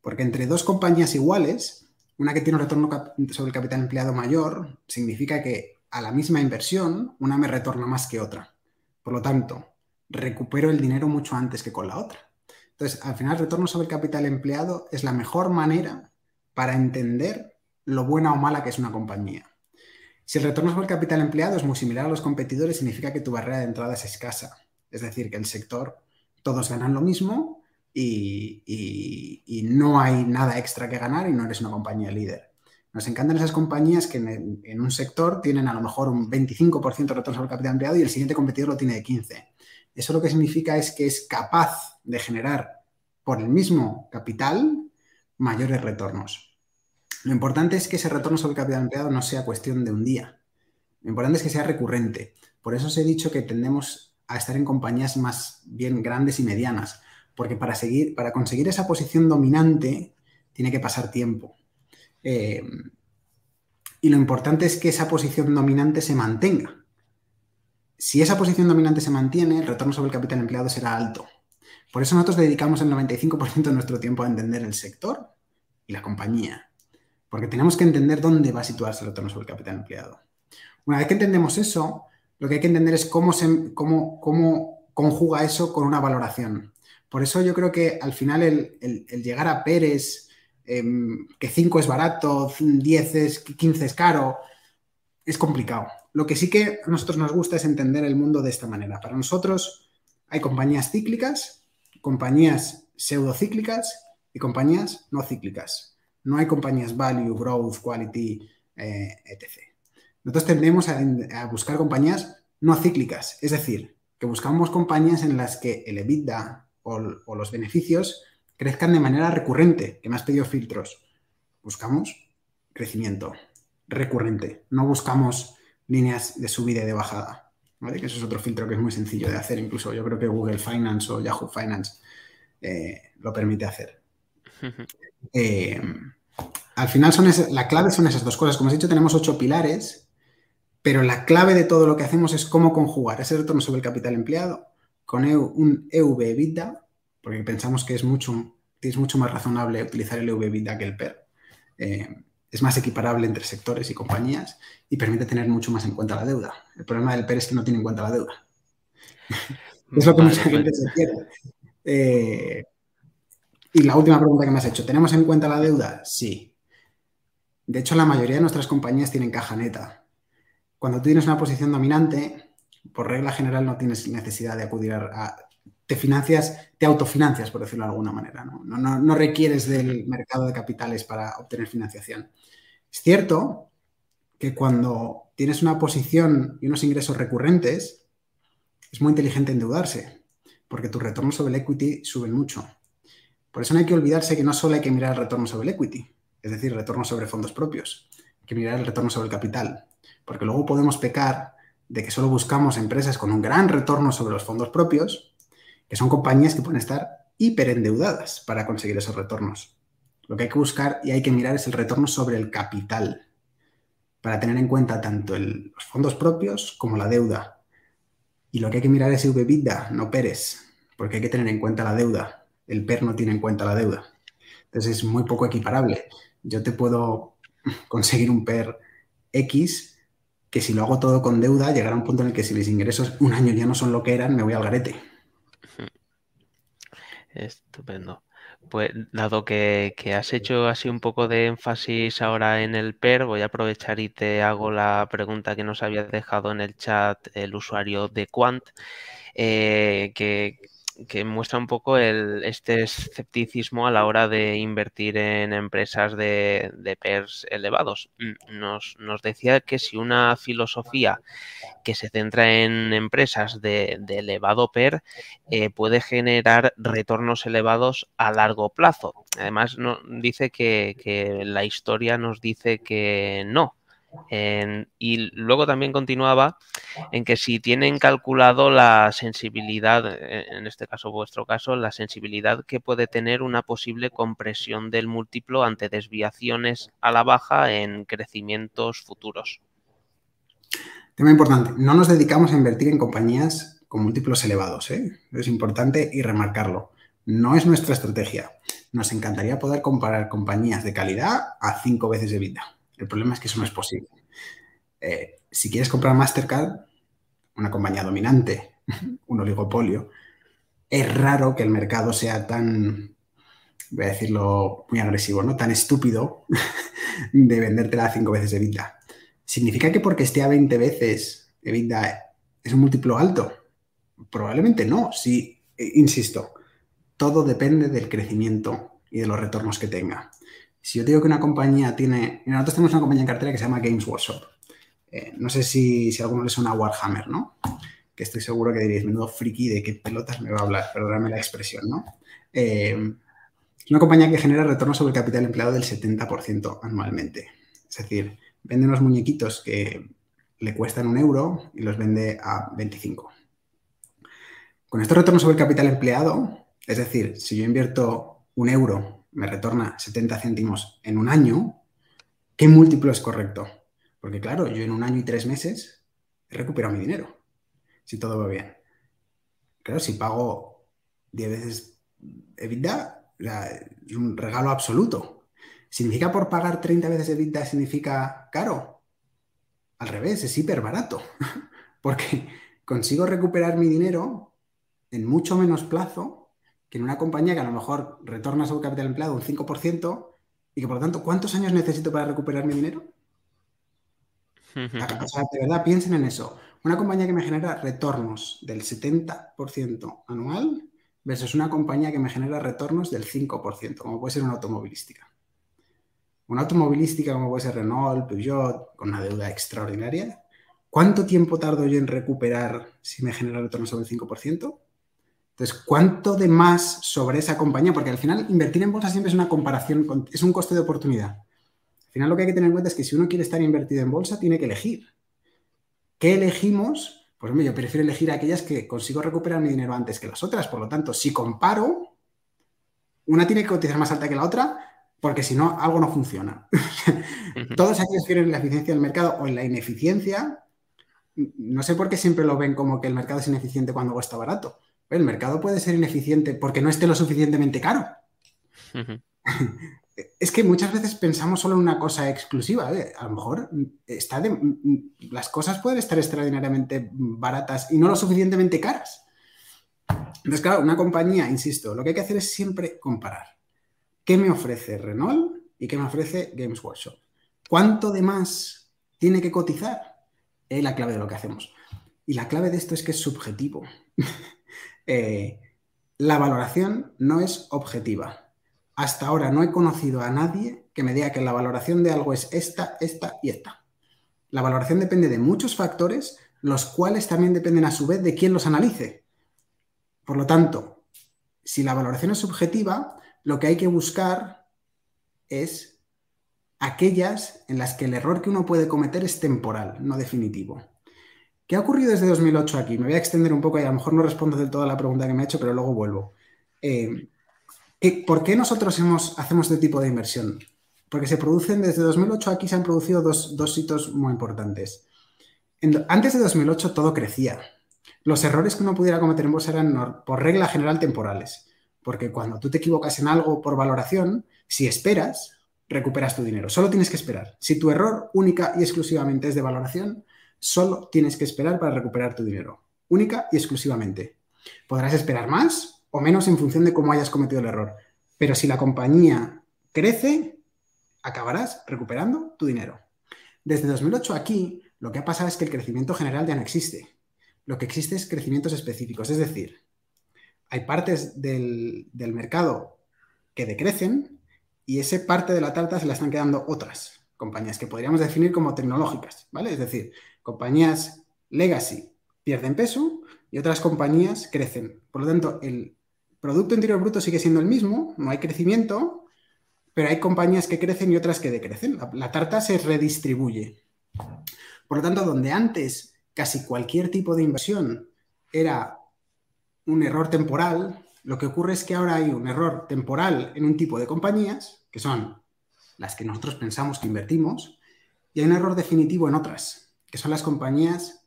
Porque entre dos compañías iguales, una que tiene un retorno sobre el capital empleado mayor significa que a la misma inversión una me retorna más que otra. Por lo tanto, recupero el dinero mucho antes que con la otra. Entonces, al final, el retorno sobre el capital empleado es la mejor manera para entender lo buena o mala que es una compañía. Si el retorno sobre capital empleado es muy similar a los competidores, significa que tu barrera de entrada es escasa. Es decir, que el sector, todos ganan lo mismo y, no hay nada extra que ganar y no eres una compañía líder. Nos encantan esas compañías que en, un sector tienen a lo mejor un 25% de retorno sobre capital empleado y el siguiente competidor lo tiene de 15%. Eso lo que significa es que es capaz de generar por el mismo capital mayores retornos. Lo importante es que ese retorno sobre el capital empleado no sea cuestión de un día. Lo importante es que sea recurrente. Por eso os he dicho que tendemos a estar en compañías más bien grandes y medianas, porque para, seguir, para conseguir esa posición dominante tiene que pasar tiempo. Eh, y lo importante es que esa posición dominante se mantenga. Si esa posición dominante se mantiene, el retorno sobre el capital empleado será alto. Por eso nosotros dedicamos el 95% de nuestro tiempo a entender el sector y la compañía. Porque tenemos que entender dónde va a situarse el retorno sobre el capital empleado. Una vez que entendemos eso, lo que hay que entender es cómo, se, conjuga eso con una valoración. Por eso yo creo que al final el, llegar a Pérez, em, que 5 es barato, 10 es, 15 es caro, es complicado. Lo que sí que a nosotros nos gusta es entender el mundo de esta manera. Para nosotros hay compañías cíclicas, compañías pseudocíclicas y compañías no cíclicas. No hay compañías value, growth, quality, eh, etc. Nosotros tendemos a, buscar compañías no cíclicas, es decir, que buscamos compañías en las que el EBITDA, o, los beneficios crezcan de manera recurrente, que me has pedido filtros. Buscamos crecimiento recurrente, no buscamos líneas de subida y de bajada. ¿vale? Que eso es otro filtro que es muy sencillo de hacer, incluso yo creo que Google Finance o Yahoo Finance eh, lo permite hacer. Eh, al final son la clave son esas dos cosas. Como has dicho, tenemos ocho pilares, pero la clave de todo lo que hacemos es cómo conjugar ese retorno sobre el capital empleado con un EV EBITDA, porque pensamos que es mucho, es mucho más razonable utilizar el EV EBITDA que el PER. Eh, es más equiparable entre sectores y compañías y permite tener mucho más en cuenta la deuda. El problema del PER es que no tiene en cuenta la deuda. es lo que mucha gente se pierde. Eh, y la última pregunta que me has hecho, ¿tenemos en cuenta la deuda? Sí. De hecho, la mayoría de nuestras compañías tienen caja neta. Cuando tú tienes una posición dominante, por regla general no tienes necesidad de acudir a, te financias, te autofinancias, por decirlo de alguna manera. ¿no? No, requieres del mercado de capitales para obtener financiación. Es cierto que cuando tienes una posición y unos ingresos recurrentes, es muy inteligente endeudarse, porque tus retornos sobre el equity suben mucho. Por eso no hay que olvidarse que no solo hay que mirar el retorno sobre el equity, es decir, el retorno sobre fondos propios, hay que mirar el retorno sobre el capital, porque luego podemos pecar de que solo buscamos empresas con un gran retorno sobre los fondos propios, que son compañías que pueden estar hiperendeudadas para conseguir esos retornos. Lo que hay que buscar y hay que mirar es el retorno sobre el capital, para tener en cuenta tanto los fondos propios como la deuda. Y lo que hay que mirar es EBITDA, no PERES, porque hay que tener en cuenta la deuda. El PER no tiene en cuenta la deuda. Entonces es muy poco equiparable. Yo te puedo conseguir un PER X que si lo hago todo con deuda, llegará un punto en el que si mis ingresos un año ya no son lo que eran, me voy al garete. Estupendo. Pues dado que, has hecho así un poco de énfasis ahora en el PER, voy a aprovechar y te hago la pregunta que nos había dejado en el chat el usuario de Quant, eh, que que muestra un poco el, este escepticismo a la hora de invertir en empresas de, de PERS elevados. Mm, nos, nos, decía que si una filosofía que se centra en empresas de, elevado PER eh, puede generar retornos elevados a largo plazo. Además, no, dice que la historia nos dice que no, y luego también continuaba en que si tienen calculado la sensibilidad, e, en este caso vuestro caso, la sensibilidad que puede tener una posible compresión del múltiplo ante desviaciones a la baja en crecimientos futuros. Tema importante, no nos dedicamos a invertir en compañías con múltiplos elevados, ¿eh? es importante y remarcarlo. No es nuestra estrategia. Nos encantaría poder comparar compañías de calidad a cinco veces de vida el problema es que eso no es posible. Eh, si quieres comprar Mastercard, una compañía dominante, un oligopolio, es raro que el mercado sea tan, voy a decirlo muy agresivo, ¿no? Tan estúpido de vendértela cinco veces de EBITDA. ¿Significa que porque esté a 20 veces EBITDA es un múltiplo alto? Probablemente no. Sí, eh, insisto, todo depende del crecimiento y de los retornos que tenga. Si yo digo que una compañía tiene. Nosotros tenemos una compañía en cartera que se llama Games Workshop. Eh, no sé si, si a alguno le suena Warhammer, ¿no? Que estoy seguro que diréis, menudo friki de qué pelotas me va a hablar, perdóname la expresión, ¿no? Eh, es una compañía que genera retorno sobre el capital empleado del 70% anualmente. Es decir, vende unos muñequitos que le cuestan un euro y los vende a 25. Con estos retornos sobre el capital empleado, es decir, si yo invierto un euro me retorna 70 céntimos en un año, ¿qué múltiplo es correcto? Porque claro, yo en un año y tres meses he recuperado mi dinero, si todo va bien. Claro, si pago 10 veces EBITDA, es un regalo absoluto. ¿Significa por pagar 30 veces EBITDA significa caro? Al revés, es hiper barato, porque consigo recuperar mi dinero en mucho menos plazo que en una compañía que a lo mejor retorna su capital empleado un 5% y que por lo tanto, ¿cuántos años necesito para recuperar mi dinero? O sea, de verdad, piensen en eso. Una compañía que me genera retornos del 70% anual versus una compañía que me genera retornos del 5%, como puede ser una automovilística. Una automovilística como puede ser Renault, Peugeot, con una deuda extraordinaria. ¿Cuánto tiempo tardo yo en recuperar si me genera retornos sobre el 5%? Entonces, ¿cuánto de más sobre esa compañía? Porque al final invertir en bolsa siempre es una comparación, es un coste de oportunidad. Al final lo que hay que tener en cuenta es que si uno quiere estar invertido en bolsa, tiene que elegir. ¿Qué elegimos? Pues hombre, yo prefiero elegir aquellas que consigo recuperar mi dinero antes que las otras. Por lo tanto, si comparo, una tiene que cotizar más alta que la otra, porque si no, algo no funciona. Todos aquellos que quieren la eficiencia del mercado o en la ineficiencia, no sé por qué siempre lo ven como que el mercado es ineficiente cuando está barato el mercado puede ser ineficiente porque no esté lo suficientemente caro. es que muchas veces pensamos solo en una cosa exclusiva. ¿eh? A lo mejor está las cosas pueden estar extraordinariamente baratas y no lo suficientemente caras. Entonces, claro, una compañía, insisto, lo que hay que hacer es siempre comparar. ¿Qué me ofrece Renault y qué me ofrece Games Workshop? ¿Cuánto de más tiene que cotizar? Es la clave de lo que hacemos. Y la clave de esto es que es subjetivo. Eh, la valoración no es objetiva. Hasta ahora no he conocido a nadie que me diga que la valoración de algo es esta, esta y esta. La valoración depende de muchos factores, los cuales también dependen a su vez de quién los analice. Por lo tanto, si la valoración es subjetiva, lo que hay que buscar es aquellas en las que el error que uno puede cometer es temporal, no definitivo. ¿Qué ha ocurrido desde 2008 aquí? Me voy a extender un poco y a lo mejor no respondo del todo a la pregunta que me ha hecho, pero luego vuelvo. Eh, ¿Por qué nosotros hacemos este tipo de inversión? Porque se producen desde 2008 aquí se han producido dos, hitos muy importantes. antes de 2008 todo crecía. Los errores que uno pudiera cometer en bolsa eran por regla general temporales. Porque cuando tú te equivocas en algo por valoración, si esperas, recuperas tu dinero. Solo tienes que esperar. Si tu error única y exclusivamente es de valoración, Solo tienes que esperar para recuperar tu dinero, única y exclusivamente. Podrás esperar más o menos en función de cómo hayas cometido el error, Pero si la compañía crece, acabarás recuperando tu dinero. Desde 2008 aquí, lo que ha pasado es que el crecimiento general ya no existe. Lo que existe es crecimientos específicos. Es decir, hay partes del, del mercado que decrecen y esa parte de la tarta se la están quedando otras compañías que podríamos definir como tecnológicas, ¿vale? Es decir, compañías legacy pierden peso y otras compañías crecen. Por lo tanto, el Producto Interior Bruto sigue siendo el mismo, no hay crecimiento, pero hay compañías que crecen y otras que decrecen. La, tarta se redistribuye. Por lo tanto, donde antes casi cualquier tipo de inversión era un error temporal, lo que ocurre es que ahora hay un error temporal en un tipo de compañías, que son las que nosotros pensamos que invertimos, y hay un error definitivo en otras, que son las compañías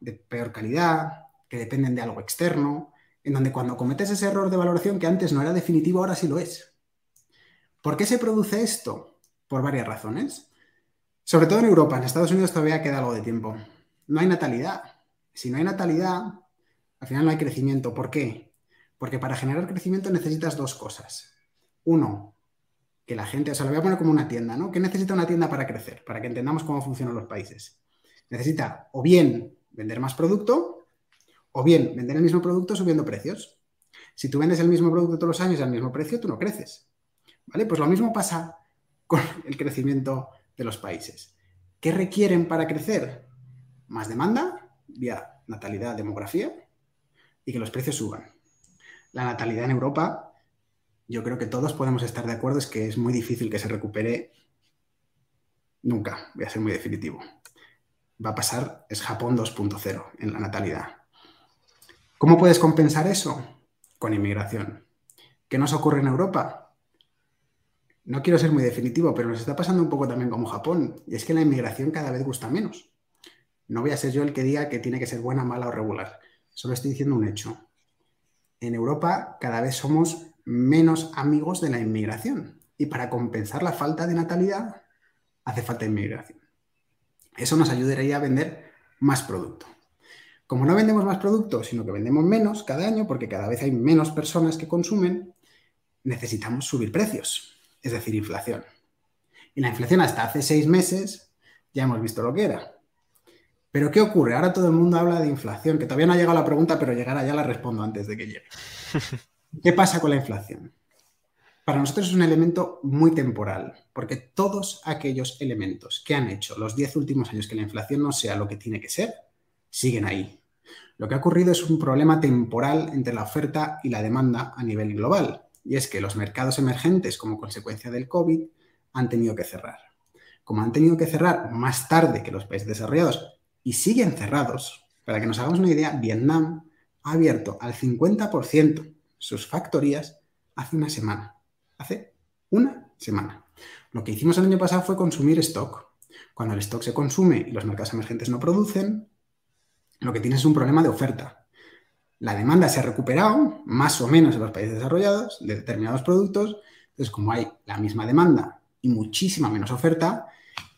de peor calidad, que dependen de algo externo, en donde cuando cometes ese error de valoración que antes no era definitivo, ahora sí lo es. ¿Por qué se produce esto? Por varias razones. Sobre todo en Europa, en Estados Unidos todavía queda algo de tiempo. No hay natalidad. Si no hay natalidad, al final no hay crecimiento. ¿Por qué? Porque para generar crecimiento necesitas dos cosas. Uno, que la gente, o sea, lo voy a poner como una tienda, ¿no? ¿Qué necesita una tienda para crecer? Para que entendamos cómo funcionan los países. Necesita o bien vender más producto, o bien vender el mismo producto subiendo precios. Si tú vendes el mismo producto todos los años al mismo precio, tú no creces. ¿Vale? Pues lo mismo pasa con el crecimiento de los países. ¿Qué requieren para crecer? Más demanda, vía natalidad, demografía, y que los precios suban. La natalidad en Europa yo creo que todos podemos estar de acuerdo, es que es muy difícil que se recupere nunca, voy a ser muy definitivo. Va a pasar, es Japón 2.0 en la natalidad. ¿Cómo puedes compensar eso? Con inmigración. ¿Qué nos ocurre en Europa? No quiero ser muy definitivo, pero nos está pasando un poco también como Japón, y es que la inmigración cada vez gusta menos. No voy a ser yo el que diga que tiene que ser buena, mala o regular. Solo estoy diciendo un hecho. En Europa cada vez somos menos amigos de la inmigración. Y para compensar la falta de natalidad, hace falta inmigración. Eso nos ayudaría a vender más producto. Como no vendemos más producto, sino que vendemos menos cada año, porque cada vez hay menos personas que consumen, necesitamos subir precios, es decir, inflación. Y la inflación hasta hace seis meses ya hemos visto lo que era. Pero ¿qué ocurre? Ahora todo el mundo habla de inflación, que todavía no ha llegado la pregunta, pero llegará, ya la respondo antes de que llegue. ¿Qué pasa con la inflación? Para nosotros es un elemento muy temporal, porque todos aquellos elementos que han hecho los 10 últimos años que la inflación no sea lo que tiene que ser, siguen ahí. Lo que ha ocurrido es un problema temporal entre la oferta y la demanda a nivel global, y es que los mercados emergentes como consecuencia del COVID han tenido que cerrar. Como han tenido que cerrar más tarde que los países desarrollados y siguen cerrados, para que nos hagamos una idea, Vietnam ha abierto al 50% sus factorías hace una semana. Hace una semana. Lo que hicimos el año pasado fue consumir stock. Cuando el stock se consume y los mercados emergentes no producen, lo que tienes es un problema de oferta. La demanda se ha recuperado, más o menos en los países desarrollados, de determinados productos. Entonces, como hay la misma demanda y muchísima menos oferta,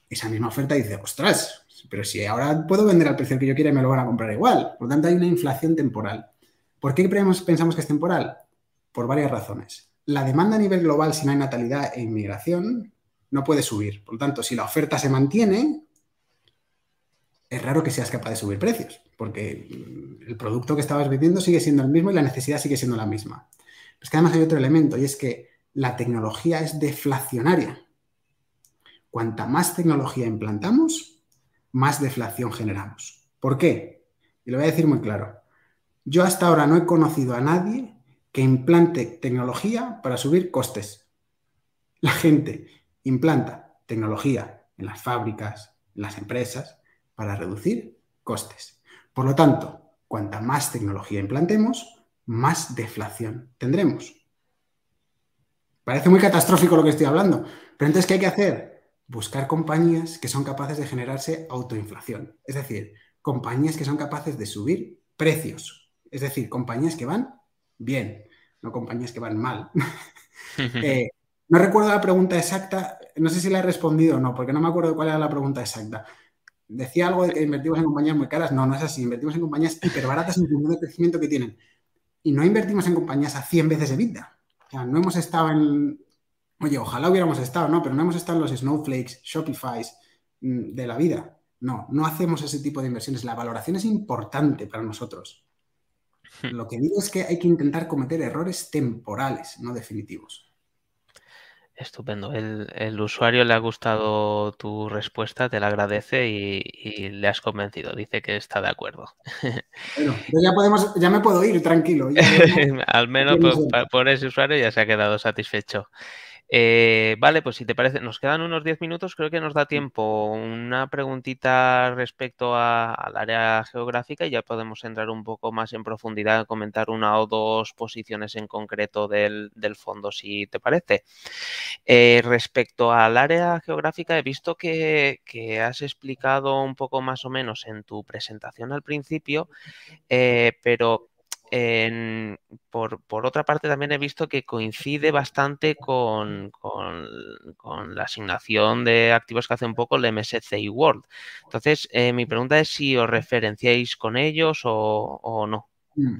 esa misma oferta dice, ostras, pero si ahora puedo vender al precio que yo quiera y me lo van a comprar igual. Por lo tanto, hay una inflación temporal. ¿Por qué pensamos que es temporal? Por varias razones. La demanda a nivel global, si no hay natalidad e inmigración, no puede subir. Por lo tanto, si la oferta se mantiene, es raro que seas capaz de subir precios, porque el producto que estabas vendiendo sigue siendo el mismo y la necesidad sigue siendo la misma. Pero es que además hay otro elemento y es que la tecnología es deflacionaria. Cuanta más tecnología implantamos, más deflación generamos. ¿Por qué? Y lo voy a decir muy claro. Yo hasta ahora no he conocido a nadie que implante tecnología para subir costes. La gente implanta tecnología en las fábricas, en las empresas, para reducir costes. Por lo tanto, cuanta más tecnología implantemos, más deflación tendremos. Parece muy catastrófico lo que estoy hablando, pero entonces, ¿qué hay que hacer? Buscar compañías que son capaces de generarse autoinflación, es decir, compañías que son capaces de subir precios, es decir, compañías que van bien, no compañías que van mal. Eh, no recuerdo la pregunta exacta, no sé si la he respondido o no, porque no me acuerdo cuál era la pregunta exacta. Decía algo de que invertimos en compañías muy caras. No, no es así. Invertimos en compañías hiperbaratas en función del crecimiento que tienen. Y no invertimos en compañías a 100 veces EBITDA. no hemos estado en, oye, ojalá hubiéramos estado, ¿no? Pero no hemos estado en los Snowflakes, Shopify mm, de la vida. No, no hacemos ese tipo de inversiones. La valoración es importante para nosotros. Lo que digo es que hay que intentar cometer errores temporales, no definitivos. Estupendo. El, usuario le ha gustado tu respuesta, te la agradece y, le has convencido. Dice que está de acuerdo. Bueno, ya, podemos, ya me puedo ir tranquilo. Al menos por, ese usuario ya se ha quedado satisfecho. Eh, vale, pues si te parece, nos quedan unos 10 minutos, creo que nos da tiempo una preguntita respecto al área geográfica y ya podemos entrar un poco más en profundidad, comentar una o dos posiciones en concreto del, fondo, si te parece. Eh, respecto al área geográfica, he visto que, has explicado un poco más o menos en tu presentación al principio, eh, pero por, otra parte, también he visto que coincide bastante con, la asignación de activos que hace un poco el MSCI World. Entonces, eh, mi pregunta es si os referenciáis con ellos o, no. Mm.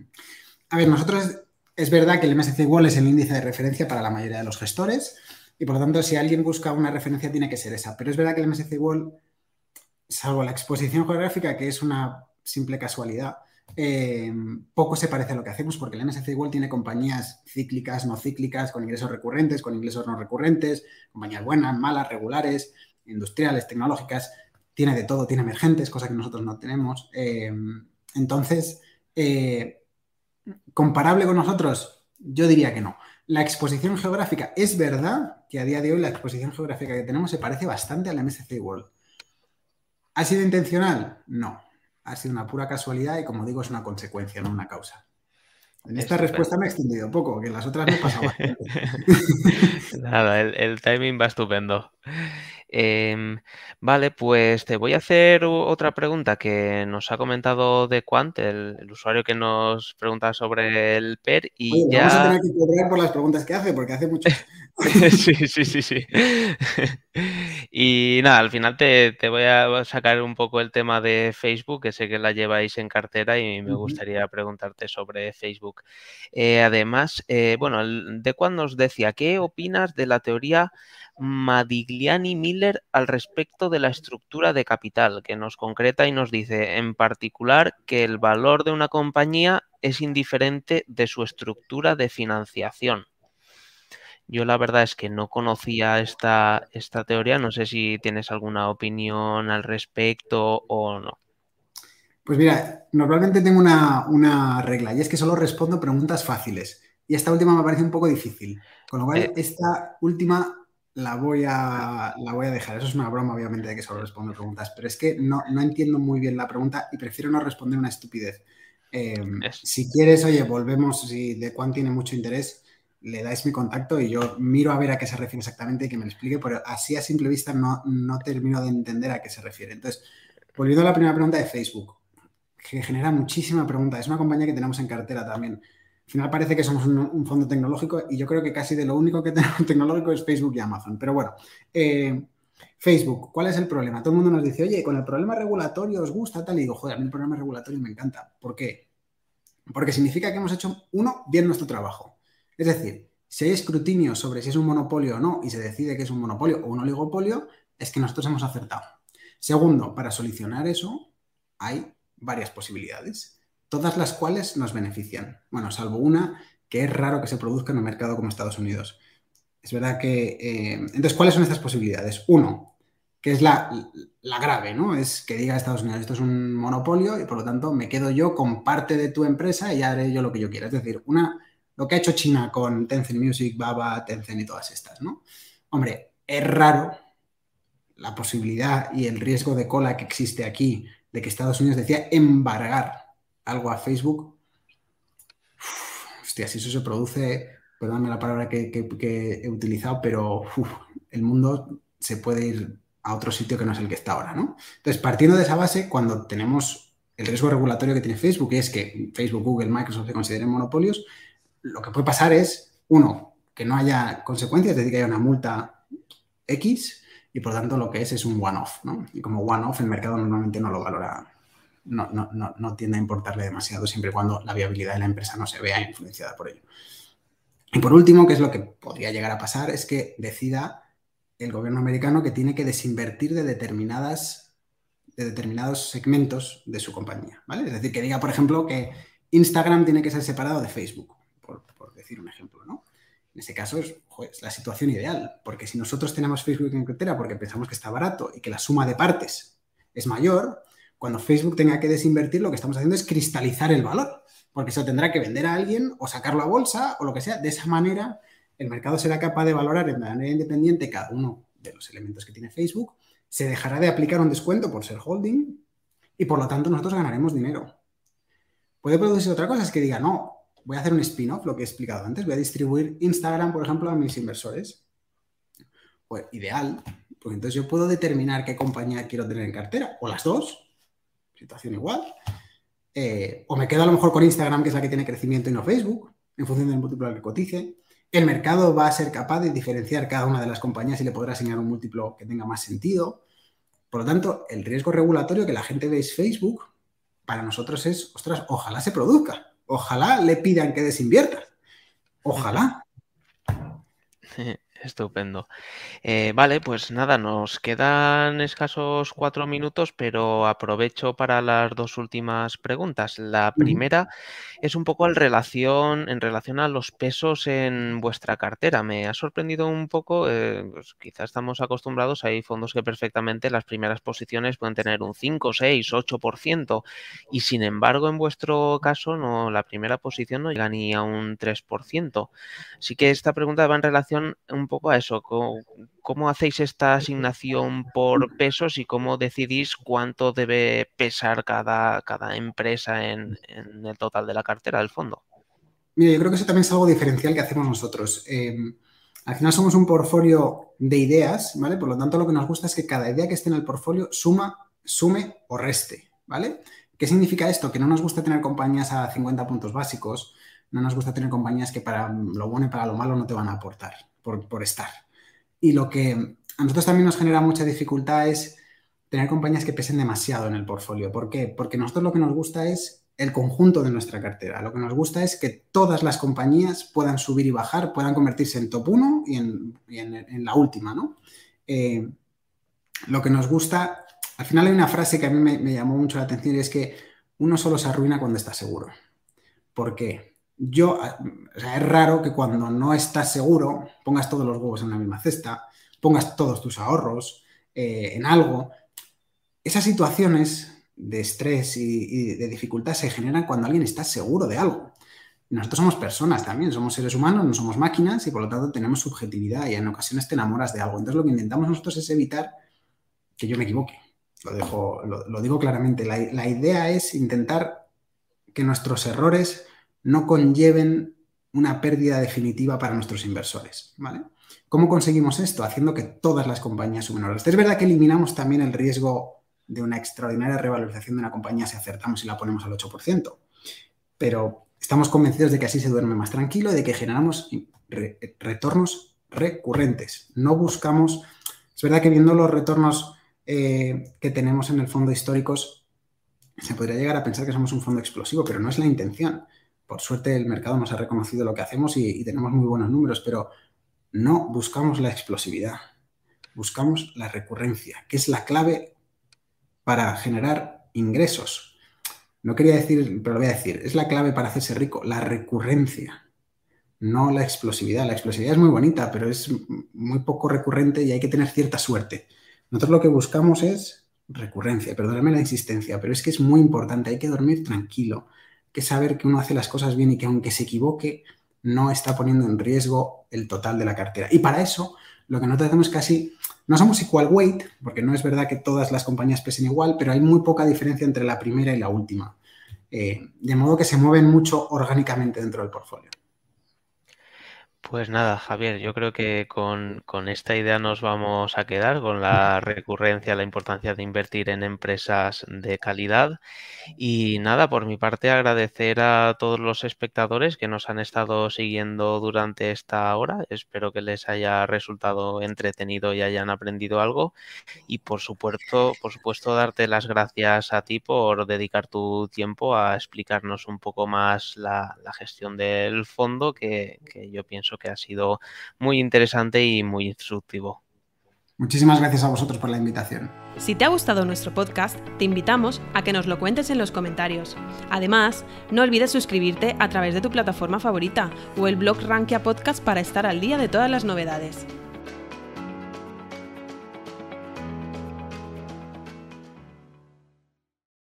A ver, nosotros es verdad que el MSCI World es el índice de referencia para la mayoría de los gestores y por lo tanto, si alguien busca una referencia, tiene que ser esa. Pero es verdad que el MSCI World, salvo la exposición geográfica, que es una simple casualidad, eh, poco se parece a lo que hacemos porque el MSC igual tiene compañías cíclicas, no cíclicas, con ingresos recurrentes, con ingresos no recurrentes, compañías buenas, malas, regulares, industriales, tecnológicas, tiene de todo, tiene emergentes, cosa que nosotros no tenemos. Eh, entonces, eh, comparable con nosotros, yo diría que no. La exposición geográfica, es verdad que a día de hoy la exposición geográfica que tenemos se parece bastante al MSC World. ¿Ha sido intencional? No ha sido una pura casualidad y como digo es una consecuencia, no una causa. En esta respuesta me he extendido un poco, que las otras me pasado Nada, el, timing va estupendo. Em, vale, pues te voy a hacer otra pregunta que nos ha comentado de Quant, el, usuario que nos pregunta sobre el PER y ya... Vamos a tener que cobrar por las preguntas que hace, porque hace mucho... sí, sí, sí, sí. y nada, al final te, voy a sacar un poco el tema de Facebook, que sé que la lleváis en cartera y me gustaría preguntarte sobre Facebook. Eh, además, eh, bueno, de cuando nos decía, ¿qué opinas de la teoría Madigliani-Miller al respecto de la estructura de capital, que nos concreta y nos dice, en particular, que el valor de una compañía es indiferente de su estructura de financiación? Yo la verdad es que no conocía esta, esta teoría, no sé si tienes alguna opinión al respecto o no. Pues mira, normalmente tengo una, regla y es que solo respondo preguntas fáciles. Y esta última me parece un poco difícil. Con lo cual, eh. esta última la voy, a, la voy a dejar. Eso es una broma, obviamente, de que solo respondo preguntas. Pero es que no, entiendo muy bien la pregunta y prefiero no responder una estupidez. Eh, si quieres, oye, volvemos, si de cuán tiene mucho interés, le dais mi contacto y yo miro a ver a qué se refiere exactamente y que me lo explique, pero así a simple vista no, no termino de entender a qué se refiere. Entonces, volviendo a la primera pregunta de Facebook, que genera muchísima pregunta, es una compañía que tenemos en cartera también. Al final parece que somos un, fondo tecnológico y yo creo que casi de lo único que tenemos tecnológico es Facebook y Amazon. Pero bueno, eh, Facebook, ¿cuál es el problema? Todo el mundo nos dice, oye, con el problema regulatorio os gusta tal, y digo, joder, a mí el problema regulatorio me encanta. ¿Por qué? Porque significa que hemos hecho, uno, bien nuestro trabajo. Es decir, si hay escrutinio sobre si es un monopolio o no y se decide que es un monopolio o un oligopolio, es que nosotros hemos acertado. Segundo, para solucionar eso hay varias posibilidades, todas las cuales nos benefician. Bueno, salvo una que es raro que se produzca en un mercado como Estados Unidos. Es verdad que... Eh, entonces, ¿cuáles son estas posibilidades? Uno, que es la, la, grave, ¿no? Es que diga Estados Unidos, esto es un monopolio y por lo tanto me quedo yo con parte de tu empresa y haré yo lo que yo quiera. Es decir, una lo que ha hecho China con Tencent Music, Baba, Tencent y todas estas, ¿no? Hombre, es raro la posibilidad y el riesgo de cola que existe aquí de que Estados Unidos decía embargar algo a Facebook. hostia, si eso se produce, perdóname la palabra que, he utilizado, pero el mundo se puede ir a otro sitio que no es el que está ahora, ¿no? Entonces, partiendo de esa base, cuando tenemos el riesgo regulatorio que tiene Facebook, que es que Facebook, Google, Microsoft se consideren monopolios, lo que puede pasar es, uno, que no haya consecuencias, es decir, que haya una multa X y por tanto lo que es es un one-off, ¿no? Y como one-off el mercado normalmente no lo valora, no, no, tiende a importarle demasiado siempre y cuando la viabilidad de la empresa no se vea influenciada por ello. Y por último, que es lo que podría llegar a pasar, es que decida el gobierno americano que tiene que desinvertir de determinadas de determinados segmentos de su compañía, ¿vale? Es decir, que diga, por ejemplo, que Instagram tiene que ser separado de Facebook, un ejemplo, ¿no? En ese caso es, la situación ideal, porque si nosotros tenemos Facebook en cartera porque pensamos que está barato y que la suma de partes es mayor, cuando Facebook tenga que desinvertir, lo que estamos haciendo es cristalizar el valor, porque se tendrá que vender a alguien o sacarlo a bolsa o lo que sea. De esa manera, el mercado será capaz de valorar de manera independiente cada uno de los elementos que tiene Facebook, se dejará de aplicar un descuento por ser holding y por lo tanto nosotros ganaremos dinero. Puede producirse otra cosa, es que diga, no, voy a hacer un spin-off, lo que he explicado antes, voy a distribuir Instagram, por ejemplo, a mis inversores. Pues ideal, pues entonces yo puedo determinar qué compañía quiero tener en cartera, o las dos, situación igual. Eh, o me quedo a lo mejor con Instagram, que es la que tiene crecimiento, y no Facebook, en función del múltiplo al que cotice. El mercado va a ser capaz de diferenciar cada una de las compañías y le podrá asignar un múltiplo que tenga más sentido. Por lo tanto, el riesgo regulatorio que la gente ve es Facebook, para nosotros es, ostras, ojalá se produzca, ojalá le pidan que desinvierta, ojalá. Estupendo. Eh, vale, pues nada, nos quedan escasos cuatro minutos, pero aprovecho para las dos últimas preguntas. La primera es un poco en relación, en relación a los pesos en vuestra cartera. Me ha sorprendido un poco, eh, pues quizás estamos acostumbrados, hay fondos que perfectamente las primeras posiciones pueden tener un 5, 6, 8%, y sin embargo en vuestro caso no, la primera posición no llega ni a un 3%. Así que esta pregunta va en relación un poco a eso, ¿cómo, hacéis esta asignación por pesos y cómo decidís cuánto debe pesar cada, cada empresa en, el total de la cartera del fondo? Mira, yo creo que eso también es algo diferencial que hacemos nosotros. Em, al final somos un portfolio de ideas, ¿vale? Por lo tanto, lo que nos gusta es que cada idea que esté en el portfolio suma, sume o reste, ¿vale? ¿Qué significa esto? Que no nos gusta tener compañías a 50 puntos básicos, no nos gusta tener compañías que para lo bueno y para lo malo no te van a aportar por, estar. Y lo que a nosotros también nos genera mucha dificultad es tener compañías que pesen demasiado en el portfolio. ¿Por qué? Porque nosotros lo que nos gusta es el conjunto de nuestra cartera. Lo que nos gusta es que todas las compañías puedan subir y bajar, puedan convertirse en top 1 y en, la última, ¿no? Eh, lo que nos gusta, al final hay una frase que a mí me, me llamó mucho la atención y es que uno solo se arruina cuando está seguro. ¿Por qué? Yo, o sea, es raro que cuando no estás seguro pongas todos los huevos en la misma cesta, pongas todos tus ahorros eh, en algo. Esas situaciones de estrés y, de dificultad se generan cuando alguien está seguro de algo. Nosotros somos personas también, somos seres humanos, no somos máquinas y por lo tanto tenemos subjetividad y en ocasiones te enamoras de algo. Entonces lo que intentamos nosotros es evitar que yo me equivoque. Lo, dejo, lo, digo claramente. la idea es intentar que nuestros errores no conlleven una pérdida definitiva para nuestros inversores. ¿vale? ¿Cómo conseguimos esto? Haciendo que todas las compañías sumen horas. Es verdad que eliminamos también el riesgo de una extraordinaria revalorización de una compañía si acertamos y la ponemos al 8%, pero estamos convencidos de que así se duerme más tranquilo y de que generamos retornos recurrentes. No buscamos, es verdad que viendo los retornos eh, que tenemos en el fondo históricos, se podría llegar a pensar que somos un fondo explosivo, pero no es la intención por suerte el mercado nos ha reconocido lo que hacemos y, tenemos muy buenos números, pero no buscamos la explosividad, buscamos la recurrencia, que es la clave para generar ingresos. No quería decir, pero lo voy a decir, es la clave para hacerse rico, la recurrencia, no la explosividad. La explosividad es muy bonita, pero es muy poco recurrente y hay que tener cierta suerte. Nosotros lo que buscamos es recurrencia, perdóname la insistencia, pero es que es muy importante, hay que dormir tranquilo, que saber que uno hace las cosas bien y que aunque se equivoque, no está poniendo en riesgo el total de la cartera. Y para eso, lo que nosotros hacemos casi, no somos equal weight, porque no es verdad que todas las compañías pesen igual, pero hay muy poca diferencia entre la primera y la última. Eh, de modo que se mueven mucho orgánicamente dentro del portfolio. Pues nada, Javier, yo creo que con, esta idea nos vamos a quedar, con la recurrencia, la importancia de invertir en empresas de calidad. Y nada, por mi parte, agradecer a todos los espectadores que nos han estado siguiendo durante esta hora. Espero que les haya resultado entretenido y hayan aprendido algo. Y por supuesto, por supuesto, darte las gracias a ti por dedicar tu tiempo a explicarnos un poco más la, gestión del fondo, que yo pienso que ha sido muy interesante y muy instructivo. Muchísimas gracias a vosotros por la invitación. Si te ha gustado nuestro podcast, te invitamos a que nos lo cuentes en los comentarios. Además, no olvides suscribirte a través de tu plataforma favorita o el blog Rankia Podcast para estar al día de todas las novedades.